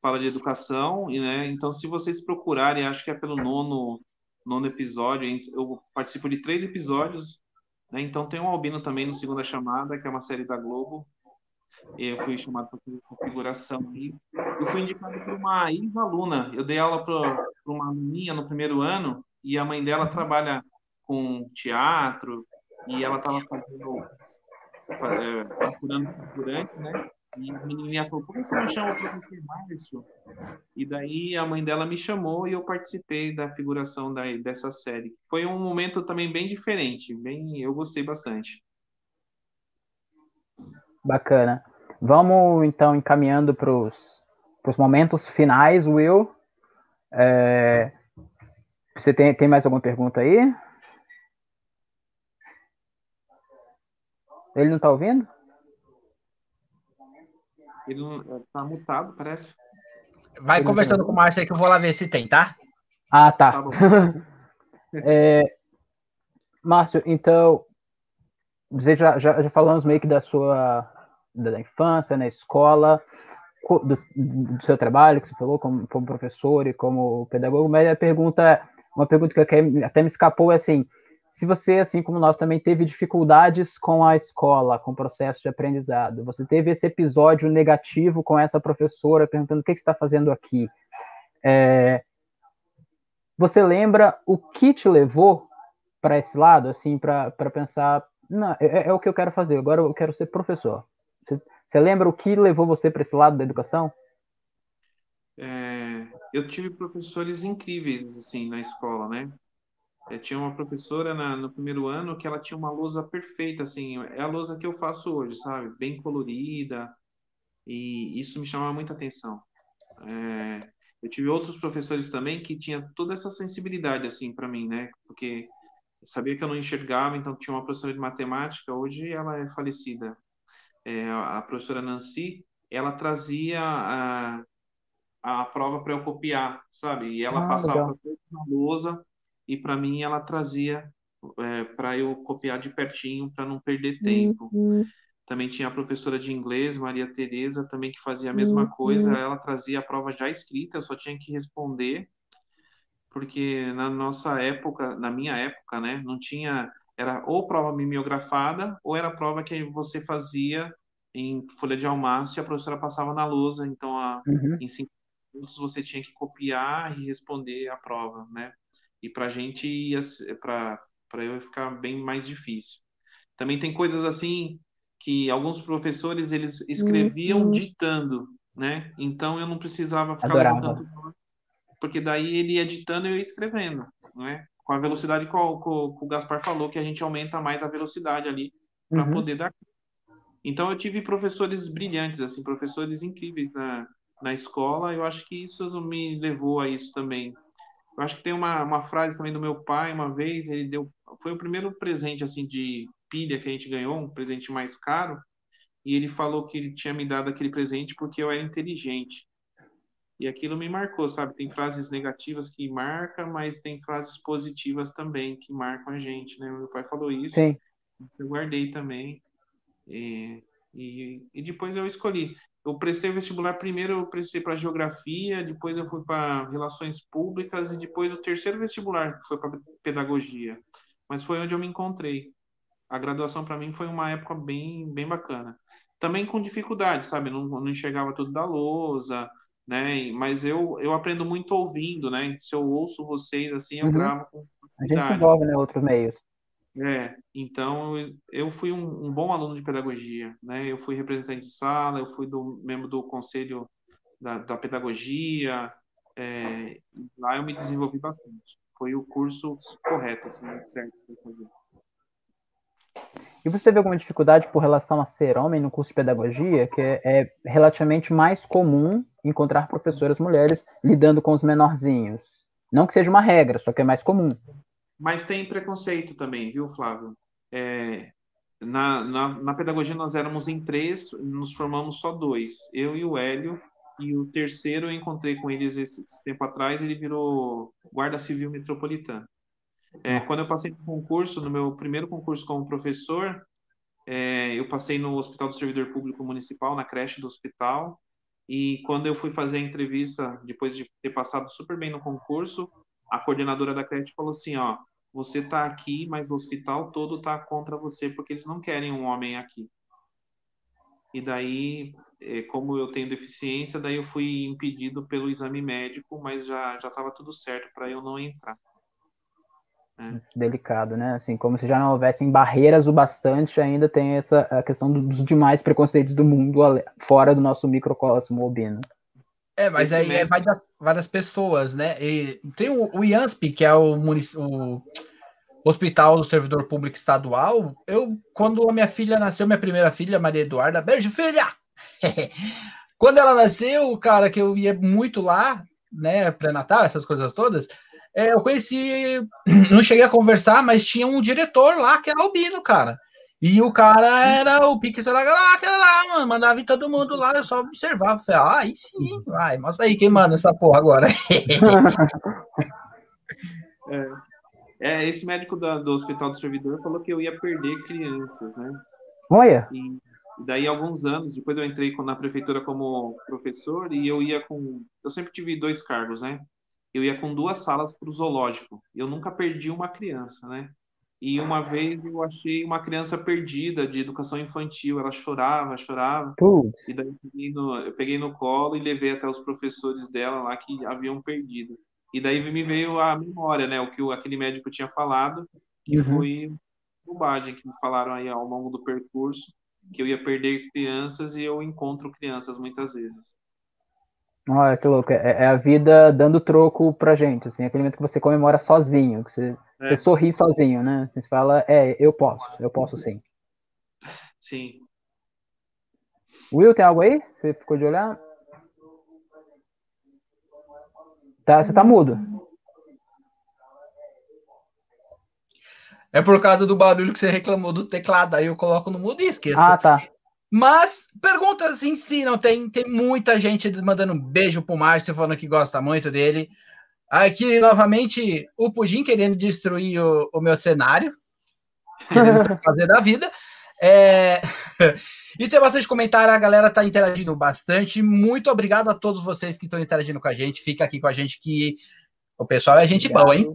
fala, de educação, e, né, então se vocês procurarem, acho que é pelo nono, nono episódio, eu participo de três episódios, né, então tem um Albino também no Segunda Chamada, que é uma série da Globo, eu fui chamado para fazer essa figuração aí. Eu fui indicado por uma ex-aluna. Eu dei aula para uma aluninha no primeiro ano e a mãe dela trabalha com teatro e ela estava fazendo, é, procurando figurantes, né? E a menininha falou, por que você não chama o professor Márcio? E daí a mãe dela me chamou e eu participei da figuração da, dessa série. Foi um momento também bem diferente, bem, eu gostei bastante. Bacana. Vamos então encaminhando para os momentos finais, Will. É, você tem, tem mais alguma pergunta aí? Ele não está ouvindo? Ele está mutado, parece. Vai Ele conversando com o Márcio aí que eu vou lá ver se tem, tá? Ah, tá. tá é, Márcio, então, você já, já, já falamos meio que da sua da infância, na escola, do, do, seu trabalho, que você falou como, como professor e como pedagogo, mas a pergunta, uma pergunta que até me escapou é assim, se você, assim como nós, também teve dificuldades com a escola, com o processo de aprendizado, você teve esse episódio negativo com essa professora perguntando o que, que você está fazendo aqui, é, você lembra o que te levou para esse lado, assim, para pensar, não, é, é, o que eu quero fazer, agora eu quero ser professor. Você lembra o que levou você para esse lado da educação? É, eu tive professores incríveis assim na escola, né? Eu tinha uma professora na, no primeiro ano que ela tinha uma lousa perfeita, assim, é a lousa que eu faço hoje, sabe? Bem colorida, e isso me chamava muita atenção. É, eu tive outros professores também que tinha toda essa sensibilidade, assim, para mim, né? Porque sabia que eu não enxergava, então tinha uma professora de matemática, hoje ela é falecida, é, a professora Nancy, ela trazia a, a prova para eu copiar, sabe? E ela ah, passava na lousa e para mim ela trazia é, para eu copiar de pertinho para não perder tempo. Uhum. Também tinha a professora de inglês, Maria Tereza, também que fazia a mesma uhum. coisa. Ela trazia a prova já escrita, eu só tinha que responder, porque na nossa época, na minha época, né, não tinha era ou prova mimeografada ou era prova que você fazia em folha de almaço e a professora passava na lousa, então a, uhum. em cinco minutos você tinha que copiar e responder a prova, né? E para a gente ia para para eu ficar bem mais difícil. Também tem coisas assim que alguns professores eles escreviam uhum. ditando, né? Então eu não precisava ficar tanto porque daí ele ia ditando e eu ia escrevendo, não é? com a velocidade que o, que o, Gaspar falou, que a gente aumenta mais a velocidade ali para uhum. poder dar. Então eu tive professores brilhantes, assim, professores incríveis na, na escola. Eu acho que isso me levou a isso também. Eu acho que tem uma, uma frase também do meu pai, uma vez, ele deu. Foi o primeiro presente, assim, de pilha que a gente ganhou, um presente mais caro. E ele falou que ele tinha me dado aquele presente porque eu era inteligente. E aquilo me marcou, sabe? Tem frases negativas que marcam, mas tem frases positivas também que marcam a gente, né? Meu pai falou isso. Sim. Eu guardei também. E, e, e depois eu escolhi. Eu prestei vestibular primeiro, eu prestei para geografia, depois eu fui para relações públicas e depois o terceiro vestibular foi para pedagogia. Mas foi onde eu me encontrei. A graduação para mim foi uma época bem bem bacana. Também com dificuldade, sabe? Não, não enxergava tudo da lousa, né? Mas eu, eu aprendo muito ouvindo, né? Se eu ouço vocês assim, eu uhum. gravo com facilidade. A gente se envolve, né? Outros meios. É, então eu fui um, um, bom aluno de pedagogia, né? Eu fui representante de sala, eu fui do, membro do conselho da, da pedagogia, é, lá eu me desenvolvi bastante. Foi o curso correto, assim, certo. E você teve alguma dificuldade por relação a ser homem no curso de pedagogia, que é, é relativamente mais comum encontrar professoras mulheres lidando com os menorzinhos? Não que seja uma regra, só que é mais comum. Mas tem preconceito também, viu, Flávio? É, na, na, na, pedagogia nós éramos em três, nos formamos só dois, eu e o Hélio, e o terceiro eu encontrei com eles esse, esse tempo atrás, ele virou guarda civil metropolitano. É, quando eu passei no concurso, no meu primeiro concurso como professor, é, eu passei no Hospital do Servidor Público Municipal, na creche do hospital, e quando eu fui fazer a entrevista, depois de ter passado super bem no concurso, a coordenadora da creche falou assim, ó, você está aqui, mas o hospital todo está contra você porque eles não querem um homem aqui. E daí, é, como eu tenho deficiência, daí eu fui impedido pelo exame médico, mas já já estava tudo certo para eu não entrar. É. Delicado, né? Assim, como se já não houvessem barreiras o bastante, ainda tem essa a questão dos demais preconceitos do mundo fora do nosso microcosmo albino. É, mas aí é, vai, das, vai das pessoas, né? E tem o, o IANSP, que é o, o Hospital do Servidor Público Estadual. Eu, quando a minha filha nasceu, minha primeira filha, Maria Eduarda, beijo, filha! quando ela nasceu, cara, que eu ia muito lá, né, pré-natal, essas coisas todas, é, eu conheci, não cheguei a conversar, mas tinha um diretor lá que era albino, cara. E o cara era o Pique da Galáxia lá, mano. Mandava em todo mundo lá, eu só observava. Falei, ah, aí sim, vai, mostra aí quem manda essa porra agora. é. é, esse médico do, do Hospital do Servidor falou que eu ia perder crianças, né? Olha! E daí, alguns anos, depois eu entrei na prefeitura como professor e eu ia com. Eu sempre tive dois cargos, né? Eu ia com duas salas para o zoológico. Eu nunca perdi uma criança, né? E uma vez eu achei uma criança perdida de educação infantil, ela chorava, chorava. Putz. E daí eu peguei, no, eu peguei no colo e levei até os professores dela lá que haviam perdido. E daí me veio a memória, né? O que o, aquele médico tinha falado, que uhum. foi bobagem, que me falaram aí ao longo do percurso, que eu ia perder crianças e eu encontro crianças muitas vezes. Olha que louco, é, é, a vida dando troco pra gente, assim, aquele momento que você comemora sozinho, que você, é. você sorri sozinho, né? Você fala, é, eu posso, eu posso sim. Sim. Will, tem algo aí? Você ficou de olhar? Tá, você tá mudo. É por causa do barulho que você reclamou do teclado, aí eu coloco no mudo e esqueço. Ah, tá. Mas perguntas em si, não tem, tem muita gente mandando um beijo pro Márcio, falando que gosta muito dele. Aqui, novamente, o Pudim querendo destruir o, o meu cenário, querendo fazer da vida. É... e tem bastante comentário, a galera tá interagindo bastante. Muito obrigado a todos vocês que estão interagindo com a gente. Fica aqui com a gente que o pessoal é gente obrigado. boa, hein?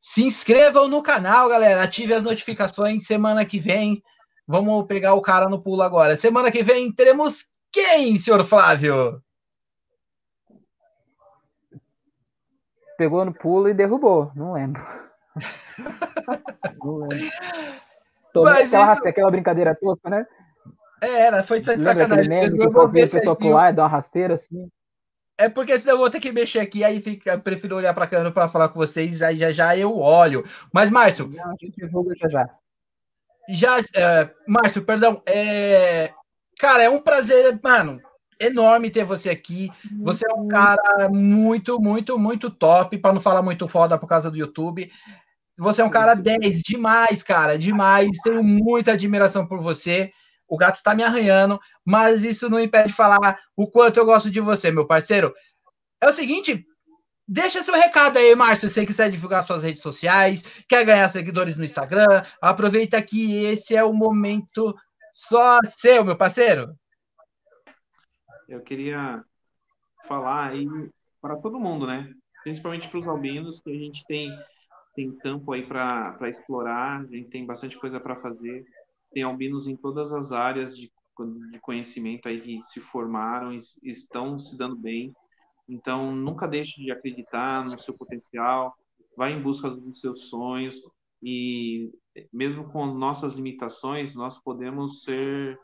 Se inscrevam no canal, galera. Ative as notificações. Semana que vem Vamos pegar o cara no pulo agora. Semana que vem teremos quem, senhor Flávio? Pegou no pulo e derrubou. Não lembro. Não lembro. Mas aquela, isso... aquela brincadeira tosca, né? É, era, foi de sacanagem. Meme que fazia a pessoa pular e dar uma rasteira assim. É porque senão eu vou ter que mexer aqui, aí fica, eu prefiro olhar para a câmera para falar com vocês, aí já já eu olho. Mas, Márcio. Não, a gente divulga já já. já, é, Márcio, perdão, é, cara, é um prazer, mano, enorme ter você aqui. Você é um cara muito, muito, muito top, para não falar muito foda por causa do YouTube. Você é um cara 10, demais, cara, demais. Tenho muita admiração por você. O gato está me arranhando, mas isso não impede de falar o quanto eu gosto de você, meu parceiro. É o seguinte, Deixa seu recado aí, Márcio. Se você quiser divulgar suas redes sociais, quer ganhar seguidores no Instagram, aproveita que esse é o momento só seu, meu parceiro. Eu queria falar aí para todo mundo, né? Principalmente para os albinos, que a gente tem, tem campo aí para explorar, a gente tem bastante coisa para fazer. Tem albinos em todas as áreas de, de conhecimento aí que se formaram e estão se dando bem então, nunca deixe de acreditar no seu potencial, vá em busca dos seus sonhos e mesmo com nossas limitações, nós podemos ser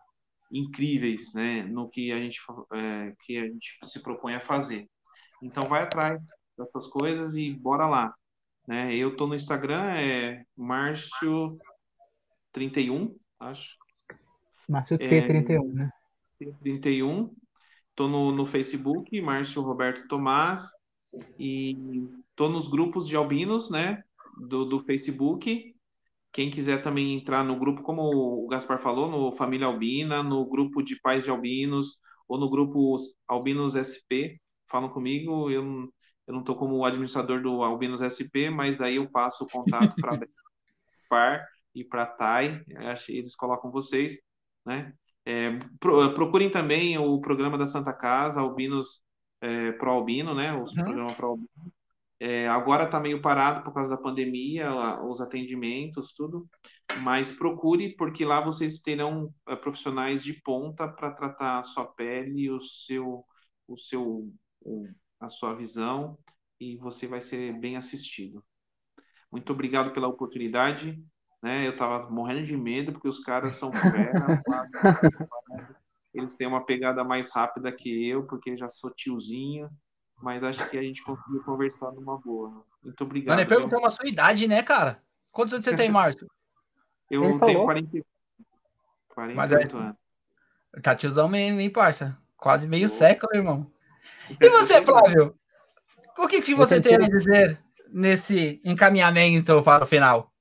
incríveis, né, no que a gente é, que a gente se propõe a fazer. Então, vai atrás dessas coisas e bora lá, né? Eu tô no Instagram é Márcio 31, acho. Márcio T31, é, né? T31 Estou no, no Facebook, Márcio Roberto Tomás, e estou nos grupos de albinos, né, do, do Facebook. Quem quiser também entrar no grupo, como o Gaspar falou, no Família Albina, no grupo de pais de albinos, ou no grupo Albinos SP, falam comigo. Eu, eu não estou como administrador do Albinos SP, mas daí eu passo o contato para Gaspar e para Thay, eles colocam vocês, né? É, pro, procurem também o programa da Santa Casa, Albinos é, Pro Albino, né? O uhum. programa Pro Albino. É, agora está meio parado por causa da pandemia, os atendimentos, tudo. Mas procure, porque lá vocês terão é, profissionais de ponta para tratar a sua pele, o seu, o seu, a sua visão, e você vai ser bem assistido. Muito obrigado pela oportunidade né? Eu tava morrendo de medo porque os caras são fera, eles têm uma pegada mais rápida que eu, porque já sou tiozinho, mas acho que a gente conseguiu conversar numa boa. Muito obrigado. Mano, perguntamos a sua idade, né, cara? Quantos anos você tem, Márcio? Eu Ele tenho 40, 48 mas é, anos. Tá tiozão mesmo, hein, parça? Quase meio oh. século, irmão. E você, Flávio? O que, que você tem a dizer nesse encaminhamento para o final?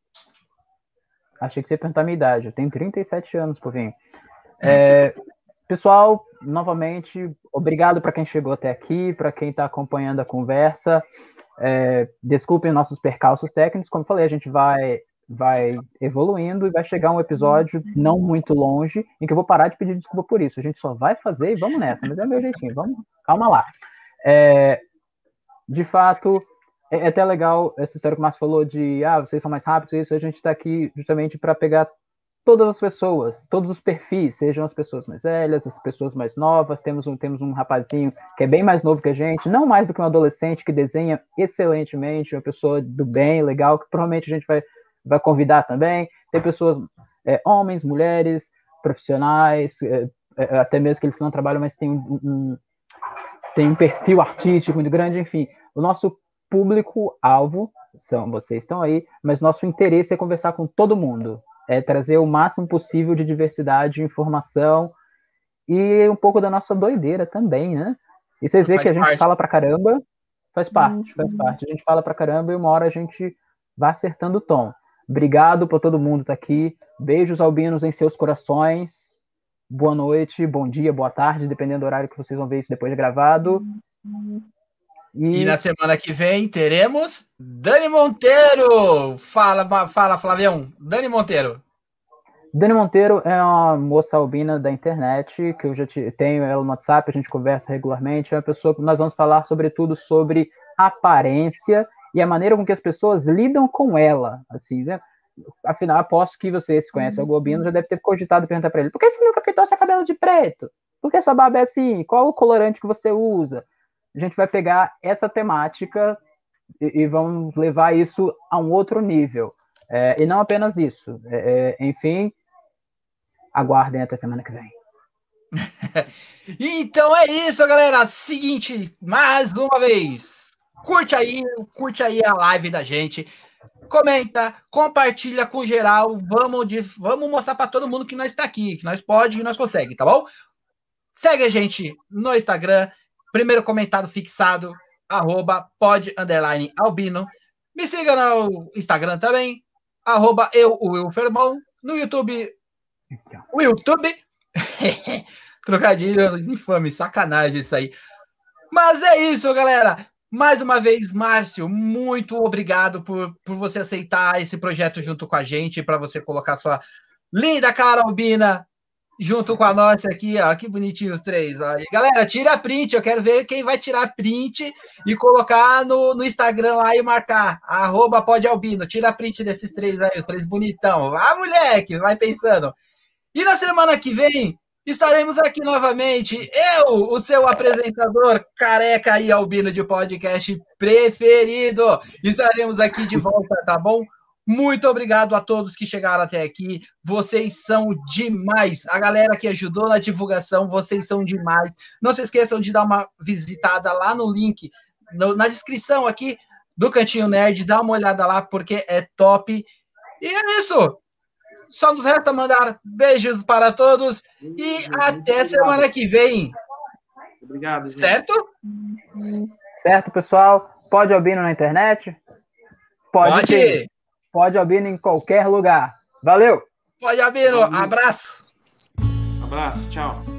Achei que você ia perguntar a minha idade. Eu tenho 37 anos, por fim. É, pessoal, novamente, obrigado para quem chegou até aqui, para quem está acompanhando a conversa. É, desculpem nossos percalços técnicos. Como falei, a gente vai vai evoluindo e vai chegar um episódio não muito longe em que eu vou parar de pedir desculpa por isso. A gente só vai fazer e vamos nessa, mas é meu jeitinho. Vamos, calma lá. É, de fato, é, é até legal essa história que o Márcio falou de ah, vocês são mais rápidos, isso a gente está aqui justamente para pegar todas as pessoas, todos os perfis, sejam as pessoas mais velhas, as pessoas mais novas. Temos um, temos um rapazinho que é bem mais novo que a gente, não mais do que um adolescente que desenha excelentemente, uma pessoa do bem, legal, que provavelmente a gente vai, vai convidar também. Tem pessoas, é, homens, mulheres, profissionais, é, é, até mesmo que eles não trabalham, mas tem um, um, tem um perfil artístico muito grande, enfim. O nosso público-alvo são vocês estão aí, mas nosso interesse é conversar com todo mundo, é trazer o máximo possível de diversidade de informação e um pouco da nossa doideira também, né? E vocês veem que a gente parte. fala pra caramba, faz parte, uhum. faz parte. A gente fala pra caramba e uma hora a gente vai acertando o tom. Obrigado por todo mundo estar tá aqui. Beijos albinos em seus corações. Boa noite, bom dia, boa tarde, dependendo do horário que vocês vão ver isso depois de gravado. Uhum. E... e... na semana que vem teremos Dani Monteiro. Fala, fala, Flavião. Dani Monteiro. Dani Monteiro é uma moça albina da internet, que eu já tenho ela no WhatsApp, a gente conversa regularmente. É uma pessoa que nós vamos falar sobretudo sobre aparência e a maneira com que as pessoas lidam com ela. Assim, né? Afinal, aposto que você se conhece o albino, já deve ter cogitado perguntar para ele: por que você nunca pintou seu cabelo de preto? Por que sua barba é assim? Qual o colorante que você usa? A gente vai pegar essa temática e, e vamos levar isso a um outro nível. É, e não apenas isso. É, é enfim, aguardem até semana que vem. então é isso, galera. Seguinte, mais uma vez, curte aí, curte aí a live da gente. comenta, compartilha com geral. Vamos, de, vamos mostrar para todo mundo que nós está aqui, que nós pode e nós consegue, tá bom? Segue a gente no Instagram, primeiro comentário fixado, arroba pod, underline, albino. Me siga no Instagram também, arroba eu, o Wilfermon. No YouTube, o YouTube. Trocadilho infame, sacanagem isso aí. Mas é isso, galera. Mais uma vez, Márcio, muito obrigado por, por você aceitar esse projeto junto com a gente, para você colocar sua linda cara albina junto com a nossa aqui, ó. Que bonitinho os três. Ó. galera, tira print. Eu quero ver quem vai tirar print e colocar no, no Instagram lá e marcar. Arroba. Tira print desses três aí, os três bonitão. Ah, moleque, vai pensando. E na semana que vem, Estaremos aqui novamente, eu, o seu apresentador careca e albino de podcast preferido. Estaremos aqui de volta, tá bom? Muito obrigado a todos que chegaram até aqui. Vocês são demais. A galera que ajudou na divulgação, vocês são demais. Não se esqueçam de dar uma visitada lá no link, no, na descrição aqui do Cantinho Nerd. Dá uma olhada lá, porque é top. E é isso. Só nos resta mandar beijos para todos e até semana que vem. Obrigado. Gente. Certo? Certo, pessoal. Pode Albino na internet? Pode. Pode, pode Albino em qualquer lugar. Valeu. Pode Albino. Abraço. Abraço. Tchau.